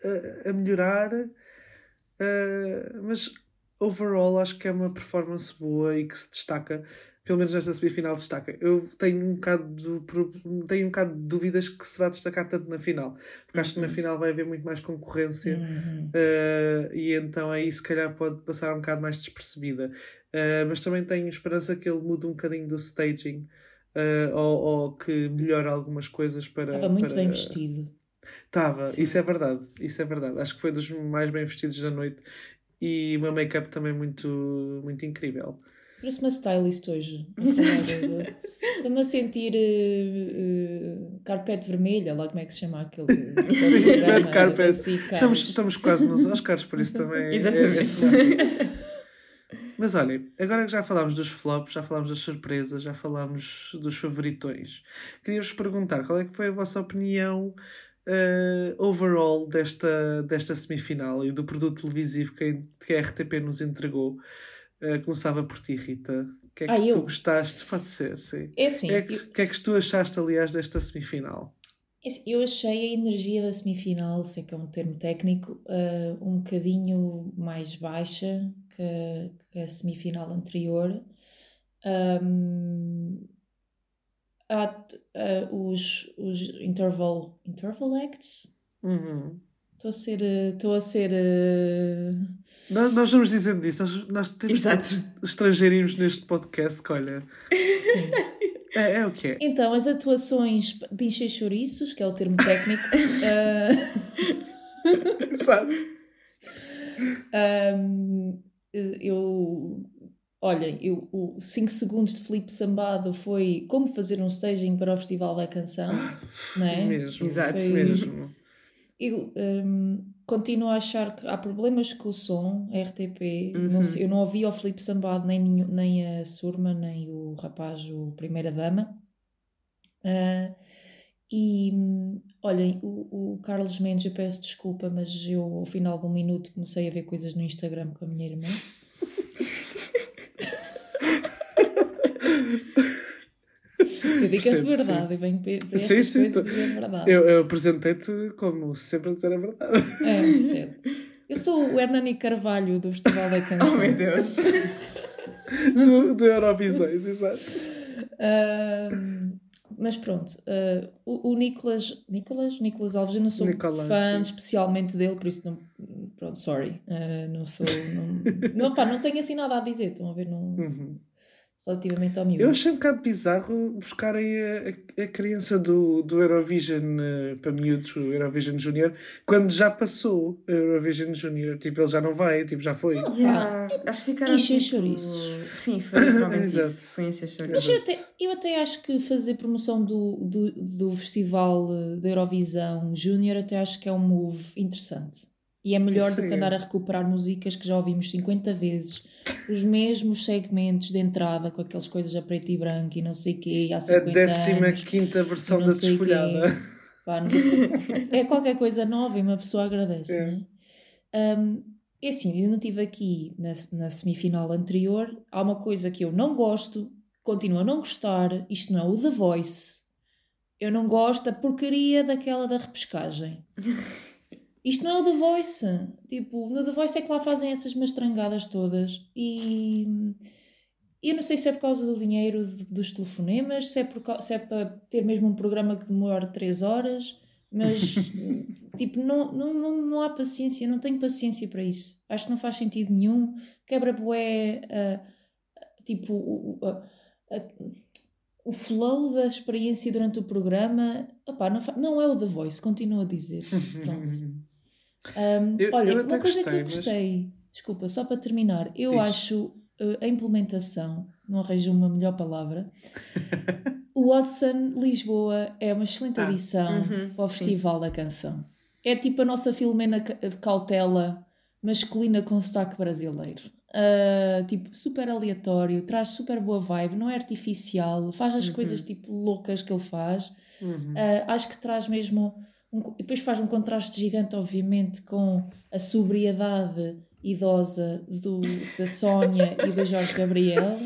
a, a melhorar, mas overall acho que é uma performance boa e que se destaca. Pelo menos nesta semifinal se destaca. Eu tenho um bocado de, tenho um bocado de dúvidas que se vai destacar tanto na final. Porque acho que na final vai haver muito mais concorrência. Uhum. Uh, e então aí se calhar pode passar um bocado mais despercebida. Uh, mas também tenho esperança que ele mude um bocadinho do staging uh, ou, ou que melhore algumas coisas para. Estava muito para- bem vestido. Estava, isso é verdade. Isso é verdade. Acho que foi dos mais bem vestidos da noite e uma make-up também muito, muito incrível. Parece uma stylist hoje. [laughs] Estou-me a sentir eh, eh, carpete vermelha, lá como é que se chama aquele. [laughs] Sim, red carpet. da SIC. Estamos, estamos quase nos Oscars, por isso também. é- é Exatamente. temático. Mas olha, agora que já falámos dos flops, já falámos das surpresas, já falámos dos favoritões, queria-vos perguntar qual é que foi a vossa opinião uh, overall desta, desta semifinal e do produto televisivo que, que a RTP nos entregou. Uh, começava por ti, Rita. O que é que Ah, tu eu? gostaste? Pode ser, sim. É assim, O que, é que, eu- que é que tu achaste, aliás, desta semifinal? É assim, Eu achei a energia da semifinal, sei que é um termo técnico, eh, um bocadinho mais baixa que, a- que a semifinal anterior. Ahm, há eh, os, os interval, interval acts? Uhum. Estou a ser. eh, Estou a ser. eh, Nós, nós vamos dizendo disso, nós, nós temos tantos estrangeirinhos neste podcast que, olha, sim. é, é o que é. Então, as atuações de encher chouriços, que é o termo técnico. eh, [laughs] Exato. Ahm, eu. Olhem, eu, o 5 segundos de Felipe Sambado foi como fazer um staging para o Festival da Canção. [laughs] Não é? Mesmo, Exato. Foi- mesmo. Eu hum, continuo a achar que há problemas com o som, a RTP. Não Uhum. sei- eu não ouvi o Felipe Sambado, nem, nem a Surma, nem o rapaz, o Primeira-Dama. Ah, e hum, olhem, o, o Carlos Mendes, eu peço desculpa, mas eu ao final de um minuto comecei a ver coisas no Instagram com a minha irmã. Eu digo a Percebo, verdade, eu venho para Sim, sim, tu- dizer a verdade. Eu, eu apresentei-te como sempre a dizer a verdade. É, certo. [laughs] Eu sou o Hernani Carvalho do Festival da Canção. Oh meu Deus. [laughs] do, do Eurovisões, exato. Ahm, mas pronto, ah, o, o Nicolas, Nicolas, Nicolas Alves, eu não sou Nicolas, fã sim. especialmente dele, por isso não, pronto, sorry, Ah, não sou, não, não, pá, não tenho assim nada a dizer, estão a ver, não, Uhum. Relativamente ao miúdo. Eu achei um bocado bizarro buscarem a, a, a criança do, do Eurovision eh, para miúdos, o Eurovision Junior, quando já passou o Eurovision Junior. Tipo, ele já não vai, tipo, já foi. Yeah, acho que ficaram Encher tipo... chouriços. Sim, foi [laughs] Exato. isso. Foi encher Mas eu até, eu até acho que fazer promoção do, do, do Festival eh, da Eurovisão Júnior até acho que é um move interessante. E é melhor do que andar a recuperar músicas que já ouvimos 50 vezes, os mesmos segmentos de entrada, com aquelas coisas a preto e branco e não sei o quê, há A 50 15 anos. quinta versão não da desfolhada. Pá, não- é qualquer coisa nova e uma pessoa agradece, É. né? Um, é assim, eu não estive aqui na, na semifinal anterior. Há uma coisa que eu não gosto, continuo a não gostar. Isto não é o The Voice. Eu não gosto da porcaria daquela da repescagem. [laughs] Isto não é o The Voice. Tipo, no The Voice é que lá fazem essas mastrangadas todas. E eu não sei se é por causa do dinheiro dos telefonemas, se é, por, se é para ter mesmo um programa que demora 3 horas, mas [laughs] tipo, não, não, não, não há paciência, não tenho paciência para isso. Acho que não faz sentido nenhum. Quebra bué, ah, tipo, a- a- o flow da experiência durante o programa. Opá, não, não é o The Voice, continuo a dizer. [laughs] Pronto. Um, Eu- olha, eu uma coisa que gostei, eu mas- gostei, desculpa, só para terminar, eu Diz. acho uh, a implementação, não arranjo uma melhor palavra. [laughs] o Watson Lisboa é uma excelente Ah, adição uhum, para o sim. Festival da Canção. É tipo a nossa Filomena Ca- Cautela masculina com sotaque brasileiro. Uh, tipo, super aleatório, traz super boa vibe, não é artificial, faz as Uhum. coisas tipo loucas que ele faz. Uhum. Uh, acho que traz mesmo. Um, depois faz um contraste gigante, obviamente, com a sobriedade idosa do, da Sónia e do Jorge Gabriel.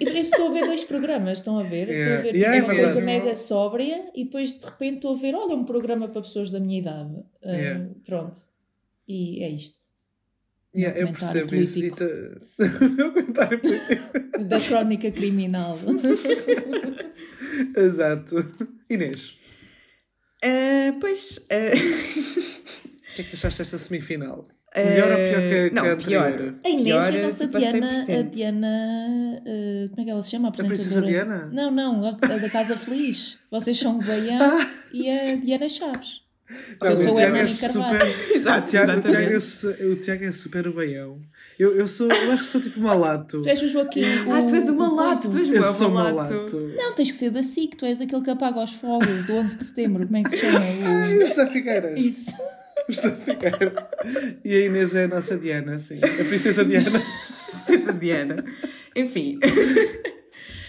E, e por isso estou a ver dois programas, estão a ver? Estou a Yeah. ver Yeah, é é uma verdade. coisa mega sóbria e depois de repente estou a ver, olha, um programa para pessoas da minha idade. Uh, Yeah. Pronto. E é isto. Yeah, eu percebo isso. Político. ta- [laughs] O meu comentário político. Da crónica criminal. [laughs] Exato. Inês, Ah, pois. ah, o [laughs] que é que achaste desta semifinal? Melhor ou pior que, a- que não, a pior. anterior? A Inês, Pior, a nossa tipo, a Diana, a 100%. Diana, uh, como é que ela se chama? A A Princesa? Diana? Não, não, a, a da Casa Feliz. Vocês são o Baião Ah, e a Diana Chaves. Não, eu sou o o Tiago é super. [laughs] Exato, o, Tiago, o, Tiago é, o Tiago é super o baião. Eu, eu, sou, eu acho que sou tipo malato. Tu és o Joaquim. Ah, tu és o, malato, tu és Eu sou malato. malato. Não, tens que ser da SIC, tu és aquele que apaga os fogos do 11 de setembro. Como é que se chama? Ai, o José Figueiras. O... Isso. O José Figueiras. E a Inês é a nossa Diana, sim. A Princesa Diana. Depois [laughs] a Diana. Enfim. [laughs]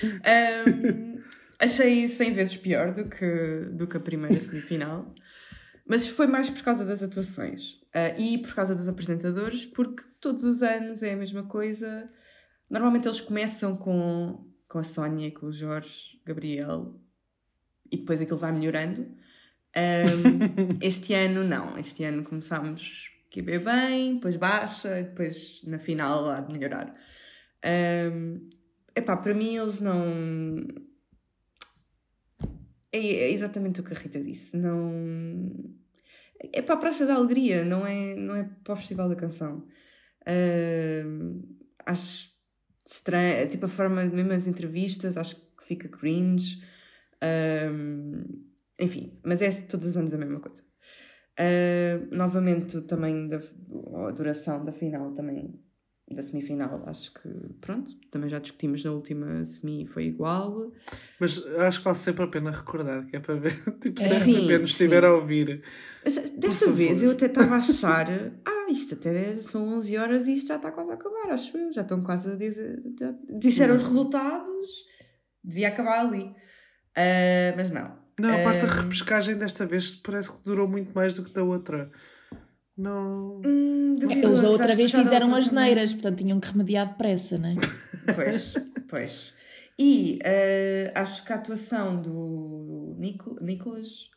Um, achei 100 vezes pior do que, do que a primeira semifinal. Mas foi mais por causa das atuações uh, e por causa dos apresentadores, porque todos os anos é a mesma coisa. Normalmente eles começam com, com a Sónia, com o Jorge, Gabriel, e depois aquilo vai melhorando. Um, [laughs] este ano não, este ano começámos que bem bem, depois baixa, depois na final há de melhorar. Um, epá, para mim eles não. É, é exatamente o que a Rita disse. Não. É para a Praça da Alegria, não é, não é para o Festival da Canção. Uh, acho estranho, tipo a forma, mesmo as entrevistas, acho que fica cringe. Uh, enfim, mas é todos os anos a mesma coisa. Uh, novamente, também da, a duração da final também da semifinal, acho que pronto, também já discutimos na última semi foi igual. Mas acho que vale sempre a pena recordar, que é para ver, [laughs] tipo, sempre sim, a pena estiver a ouvir. Mas, desta vez eu até estava a [laughs] achar, ah, isto até são 11 horas e isto já está quase a acabar, acho eu, já estão quase a dizer, já disseram não. os resultados, devia acabar ali. Uh, mas não. Não, a parte da repescagem desta vez parece que durou muito mais do que da outra. Não. Hum, Eles a outra vez fizeram as neiras, portanto tinham que remediar depressa, não é? Pois, [laughs] pois. E uh, acho que a atuação do Nicolas.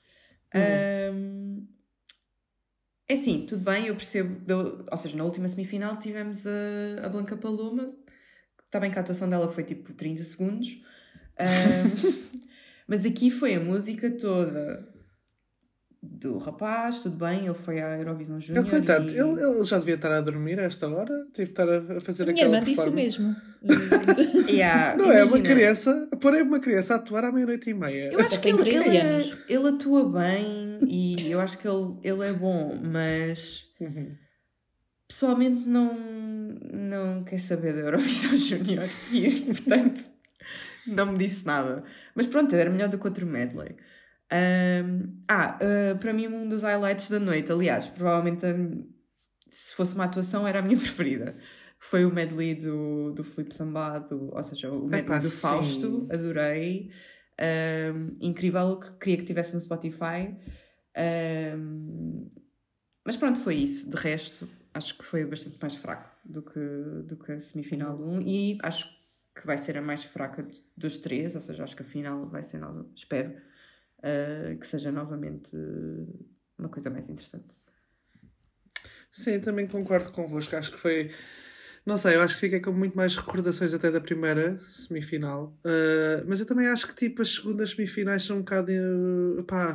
Uhum. Uh, é assim, tudo bem, eu percebo. ou seja, na última semifinal tivemos a, a Blanca Paloma, está bem que a atuação dela foi tipo 30 segundos. Uh, [laughs] mas aqui foi a música toda do rapaz, tudo bem, ele foi à Eurovisão Júnior. Ele, coitado, e... ele, ele já devia estar a dormir a esta hora, teve de estar a fazer Minha aquela irmã disse o mesmo. [laughs] yeah, [laughs] não imagina. é uma criança, porém uma criança a atuar à meia-noite e meia. Eu acho que ele, ele, anos. ele atua bem e eu acho que ele, ele é bom, mas uhum. pessoalmente não, não quer saber da Eurovisão [laughs] Júnior e portanto não me disse nada. Mas pronto, era melhor do que outro medley. Um, ah, uh, para mim, um dos highlights da noite, aliás, provavelmente se fosse uma atuação, era a minha [laughs] preferida. Foi o medley do, do Felipe Sambado, ou seja, o medley do sim. Fausto, adorei. Um, incrível, queria que tivesse no Spotify. Um, mas pronto, foi isso. De resto, acho que foi bastante mais fraco do que, do que a semifinal 1 e acho que vai ser a mais fraca dos três, ou seja, acho que a final vai ser espero uh, que seja novamente uma coisa mais interessante. Sim, também concordo convosco. Acho que foi. Não sei, eu acho que fiquei com muito mais recordações até da primeira semifinal. Uh, mas eu também acho que tipo as segundas semifinais são um bocado. Uh, pá,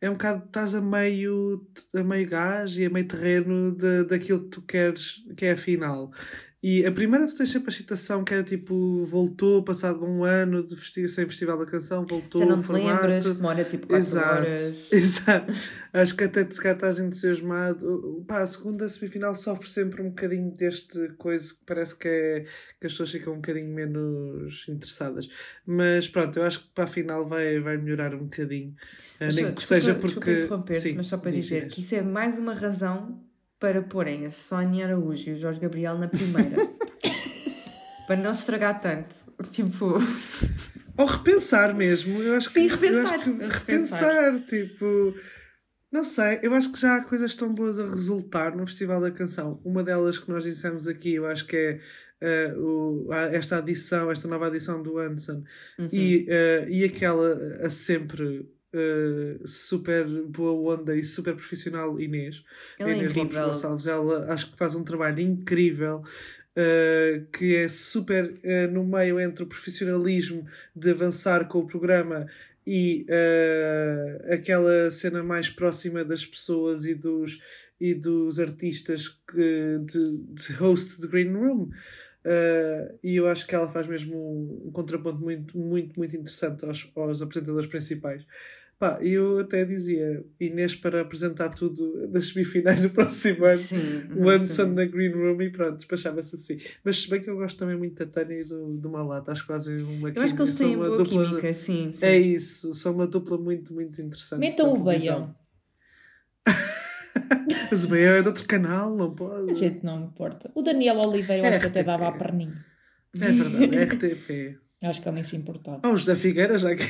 é um bocado. estás a meio, a meio gás e a meio terreno de, daquilo que tu queres, que é a final. E a primeira tu tens sempre a citação que é tipo, voltou passado um ano de sem Festival da Canção, voltou Já não te formato. lembras, demora tipo 4 exato, horas. [laughs] Exato. Acho que até te estás entusiasmado. Pá, a segunda semifinal sofre sempre um bocadinho deste coisa que parece que, é, que as pessoas ficam um bocadinho menos interessadas. Mas pronto, eu acho que para a final vai, vai melhorar um bocadinho. Mas, Nem que desculpa, seja porque. Sim, mas só para dizer que isso é mais uma razão para porem a Sónia Araújo e o Jorge Gabriel na primeira. [laughs] para não estragar tanto. Tipo. Ou repensar mesmo. Eu acho que, Sim, repensar. Que repensar, repensar, tipo. Não sei, eu acho que já há coisas tão boas a resultar no Festival da Canção. Uma delas que nós dissemos aqui, eu acho que é uh, o, esta adição, esta nova adição do Anderson uhum. e, uh, e aquela a sempre Uh, super boa onda e super profissional Inês. Ela é Inês Lopes Gonçalves, ela acho que faz um trabalho incrível. Uh, que é super uh, no meio entre o profissionalismo de avançar com o programa e aquela cena mais próxima das pessoas e dos, e dos artistas que, de, de host the Green Room. Uh, e eu acho que ela faz mesmo um, um contraponto muito, muito, muito interessante aos, aos apresentadores principais. Pá, eu até dizia Inês para apresentar tudo das semifinais do próximo ano, sim, o Anderson na Green Room e pronto, despachava-se assim. Mas se bem que eu gosto também muito da Tânia e do, do Malata, acho que fazem uma Eu acho que eles têm boa dupla, química, sim, sim. É isso, são uma dupla muito, muito interessante. Metam o beião. [laughs] Mas o Baião é de outro canal, não pode. A gente não me importa. O Daniel Oliveira eu É acho que até dava a perninha. É verdade, é RTP. Acho que ele nem se importava. Oh, o José Figueira, já que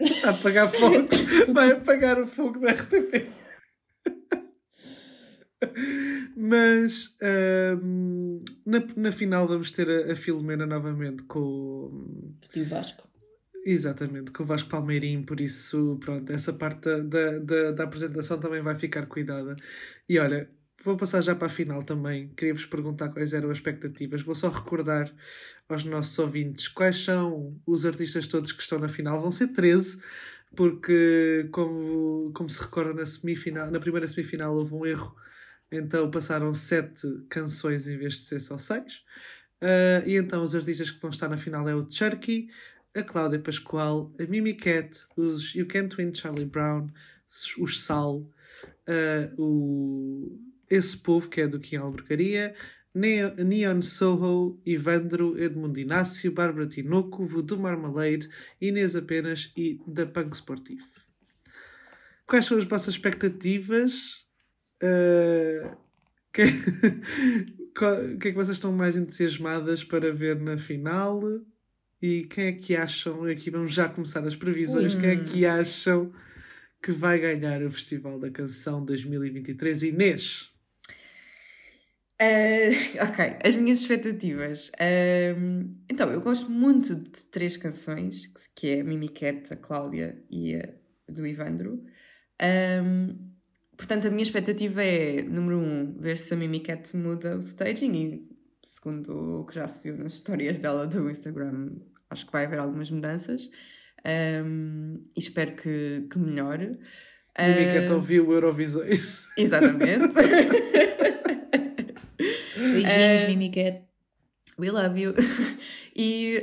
está a apagar fogos, [laughs] vai apagar o fogo da RTP. Mas ahm, na, na final vamos ter a, a Filomena novamente com o- Vasco. Exatamente, com o Vasco Palmeirim, por isso, pronto, essa parte da, da, da, da apresentação também vai ficar cuidada. E olha, vou passar já para a final também. Queria-vos perguntar quais eram as expectativas. Vou só recordar aos nossos ouvintes quais são os artistas todos que estão na final. Vão ser 13, porque, como, como se recorda, na, semifinal, na primeira semifinal houve um erro, então passaram 7 canções em vez de ser só 6. e então os artistas que vão estar na final é o Chucky, a Cláudia Pascoal, a Mimi Cat, os You Can't Win Charlie Brown, os Sal, ah, o, esse povo que é do Kim Albergaria, Neon Soho, Ivandro, Edmundo Inácio, Bárbara Tinoco, Voodoo Marmalade, Inês Apenas e da Punk Sportivo. Quais são as vossas expectativas? Ah, que... [laughs] qual- O que é que vocês estão mais entusiasmadas para ver na final? E quem é que acham? Aqui vamos já começar as previsões. Quem é que acham que vai ganhar o Festival da Canção 2023? Inês. Eh, [laughs] ok, as minhas expectativas. Ahm, então, eu gosto muito de três canções, que- é a Mimi Cat, a Cláudia e a do Ivandro. Ahm, portanto, a minha expectativa é, número um, ver se a Mimi Cat muda o staging e, segundo o que já se viu nas histórias dela do Instagram, acho que vai haver algumas mudanças. Ahm, e espero que, que melhore. Mimi Ah, Cat ouviu o Eurovisões. [laughs] Exatamente. [laughs] Beijinhos, Eh, Mimicat. We love you. [laughs] E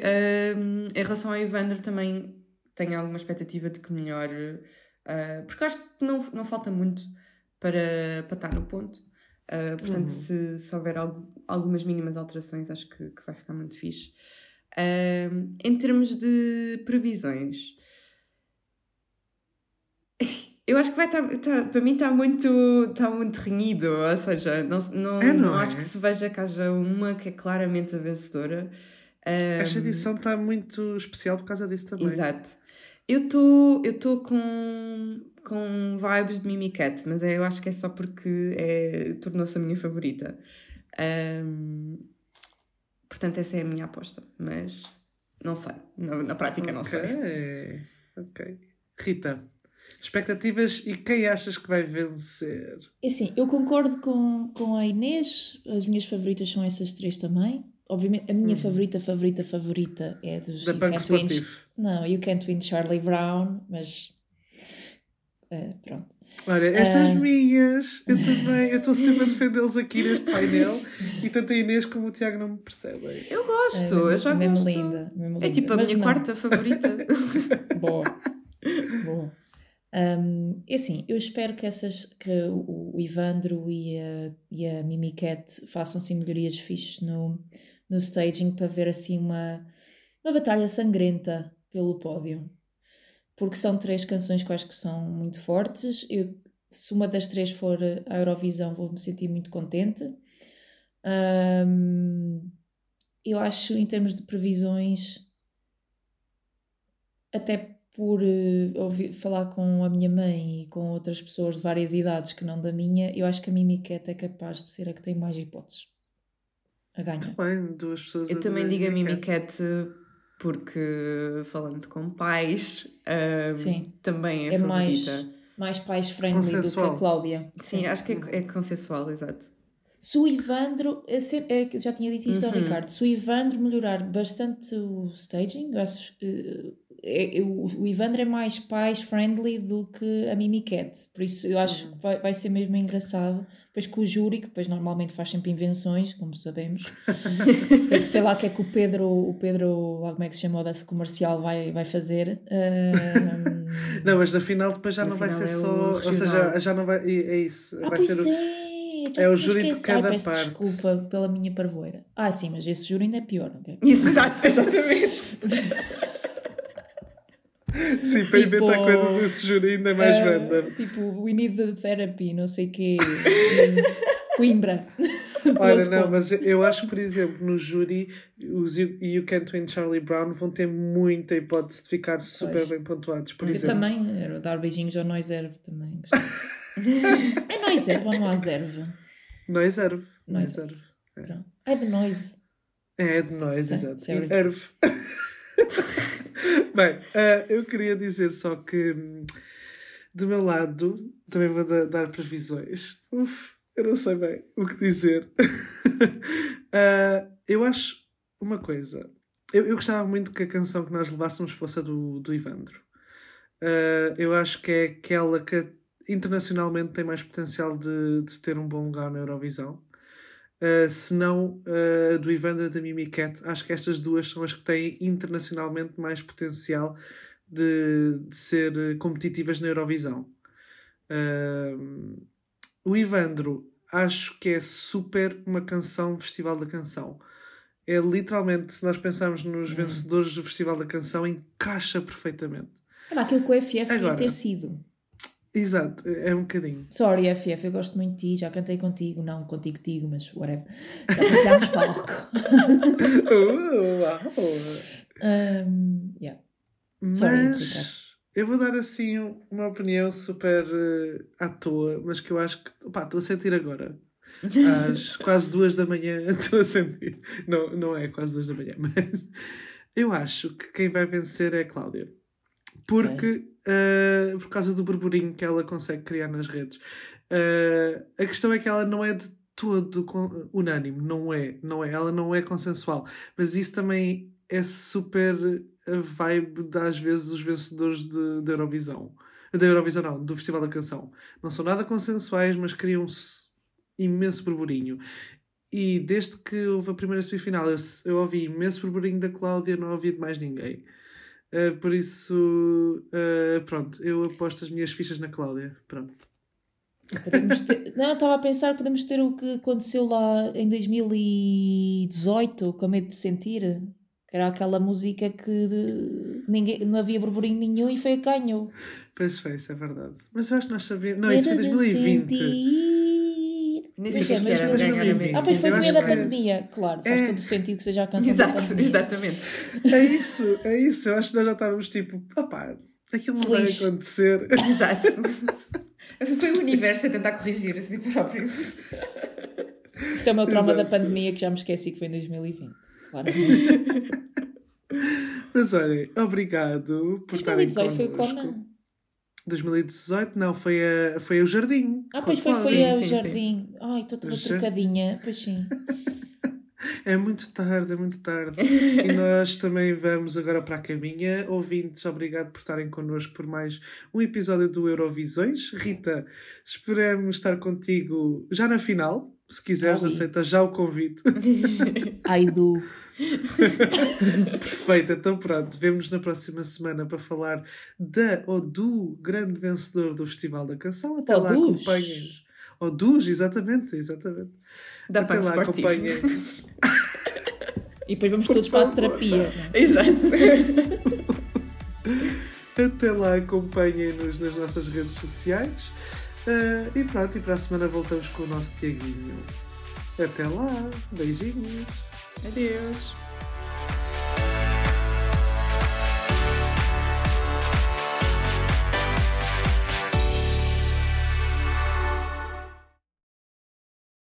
um, em relação ao Evander também tenho alguma expectativa de que melhore, uh, porque acho que não, não falta muito para, para estar no ponto. Uh, portanto, se, se houver algo- algumas mínimas alterações, acho que, que vai ficar muito fixe. Um, em termos de previsões, eu acho que vai estar, tá- para mim está muito, está muito renhido, ou seja, não, não, É, não não acho é? que se veja que haja uma que é claramente a vencedora. Um, Esta edição está muito especial por causa disso também. Exato. Eu estou eu tô com, com vibes de Mimi Cat, mas é- eu acho que é só porque é, tornou-se a minha favorita. Um, portanto, essa é a minha aposta, mas não sei. Na, na prática, não sei. Ok. Rita, expectativas e quem achas que vai vencer? É Assim, eu concordo com, com a Inês. As minhas favoritas são essas três também. Obviamente, a minha favorita, favorita, favorita é dos Da Punk Sportivo. Não, You Can't Win Charlie Brown, mas eh, pronto. Olha, estas Ah. minhas, eu também, eu estou sempre a [laughs] defendê-los aqui neste painel e tanto a Inês como o Tiago não me percebem. Eu gosto, É, eu já mesmo gosto. linda, mesmo É linda. tipo a Mas minha não. quarta favorita. [laughs] Boa. [laughs] Boa. Um, é assim, eu espero que essas que o, Ivandro e a, e a Mimi Cat façam assim melhorias fixes no, no staging para ver assim uma, uma batalha sangrenta pelo pódio. Porque são três canções que eu acho que são muito fortes. Eu, se uma das três for a Eurovisão, vou me sentir muito contente. Um, eu acho, em termos de previsões, até por eh, ouvir, falar com a minha mãe e com outras pessoas de várias idades que não da minha, eu acho que a Mimi Cat é capaz de ser a que tem mais hipóteses a ganhar. Bem, duas pessoas Eu a também digo a Mimi Mimi Cat. Cat porque, falando com pais, um, Sim. também é, É mais, favorita. mais pais friendly do que Consensual. a Cláudia. Sim, acho que é, é consensual, exato. Se o Ivandro, é já tinha dito isto ao Uhum. Ricardo, se o Ivandro melhorar bastante o staging, eu acho que é- é- o, o Ivandro é mais pais friendly do que a Mimi Cat, por isso eu acho que vai, vai ser mesmo engraçado. Depois com o júri, que depois normalmente faz sempre invenções, como sabemos, [laughs] sei lá o que é que o Pedro, o Pedro, lá como é que se chama o dessa comercial, vai, vai fazer. [laughs] Ahm, Não, mas na final depois já não vai ser é o só. Ou seja, já não vai. É é isso. Ah, vai ser o- é! é o me júri de cada Ai, peço parte. Desculpa pela minha parvoeira. Ah, sim, mas esse júri ainda é pior, ok? Isso, exato, [laughs] exatamente. Sim, para Tipo, inventar coisas esse júri ainda é mais Ah, random. Tipo, we need the therapy, não sei o quê. [laughs] Coimbra. Olha, não, mas eu acho que, por exemplo, no júri, os You, you Can't Win Charlie Brown vão ter muita hipótese de ficar super Pois. bem pontuados, por Eu exemplo. também, era dar beijinhos ao Noiserve também. [laughs] é Noiserve ou não há serve? Não é é. É de noise. É de nós, É, exato. erve. [laughs] [laughs] Bem, ah, eu queria dizer só que do meu lado também vou da- dar previsões. Uf, eu não sei bem o que dizer. Ah, [laughs] eu acho uma coisa. Eu, eu gostava muito que a canção que nós levássemos fosse a do, do Ivandro. Ah, eu acho que é aquela que internacionalmente tem mais potencial de, de ter um bom lugar na Eurovisão. Uh, se não uh, a do Ivandro e da Mimi Cat, acho que estas duas são as que têm internacionalmente mais potencial de, de ser competitivas na Eurovisão. Uh, o Ivandro acho que é super uma canção Festival da Canção. É literalmente, se nós pensarmos nos vencedores do Festival da Canção, encaixa perfeitamente. Era aquilo que o FF devia Agora. ter sido. Exato, é um bocadinho. Sorry, FF, eu gosto muito de ti, já cantei contigo, não contigo, tigo, mas whatever. Já partilhámos palco. [laughs] Uh, uau. Um, yeah. Sorry. Mas eu vou dar assim uma opinião super eh, à toa, mas que eu acho que estou a sentir agora. Às [laughs] quase duas da manhã [laughs] estou a sentir. Não, não é quase duas da manhã, mas eu acho que quem vai vencer é a Cláudia. Porque eh, por causa do burburinho que ela consegue criar nas redes. Eh, a questão é que ela não é de todo unânime, não é, não é, ela não é consensual, mas isso também é super a vibe das vezes dos vencedores de, da Eurovisão. Da Eurovisão não, do Festival da Canção. Não são nada consensuais, mas criam s- imenso burburinho. E desde que houve a primeira semifinal, eu, eu ouvi imenso burburinho da Cláudia, não ouvi de mais ninguém. Uh, por isso, uh, pronto, eu aposto as minhas fichas na Cláudia. Pronto. Ter- [laughs] Não, estava a pensar, podemos ter o que aconteceu lá em 2018, com medo de sentir. Que era aquela música que de- ninguém, não havia burburinho nenhum e foi a ganhou. Pois foi, isso é verdade. Mas eu acho que nós sabíamos. Não, isso foi Medo de 2020. sentir. Nem Isso sei é, se mas era foi de ganhar a 2020. Messi. Ah, pois foi foi acho da que- pandemia, claro, faz É. todo o sentido que seja a canção da Exato, pandemia. exatamente. [laughs] É isso, é isso. Eu acho que nós já estávamos tipo, opá, aquilo não vai acontecer. Exato. [laughs] Foi o universo a tentar corrigir a si próprio. Isto é o meu trauma da Exato. pandemia que já me esqueci que foi em 2020. Claro. [laughs] Mas olhem, obrigado por estarem 2018 foi o connosco. Conan. 2018 não, foi, a, foi o Jardim. Ah, pois foi, foi a- o Sim, sim, jardim. Ai, estou toda O jardim. trocadinha. Pois sim. [laughs] É muito tarde, é muito tarde. e nós também vamos agora para a caminha. Ouvintes, obrigado por estarem connosco por mais um episódio do Eurovisões. Rita, esperamos estar contigo já na final. Se quiseres, aceita já o convite. [laughs] Ai, do. [laughs] Perfeito, então pronto, vemos na próxima semana para falar da ou do grande vencedor do Festival da Canção. Até Ou lá, dos. acompanhem. Ou dos, exatamente, exatamente. Da Até lá, esportiva. acompanhem. [laughs] E depois vamos Por todos para a favor. terapia. não é? Exato. [laughs] Até lá, acompanhem-nos nas nossas redes sociais. Ah, e pronto, e para a semana voltamos com o nosso Tiaguinho. Até lá, beijinhos. Adiós.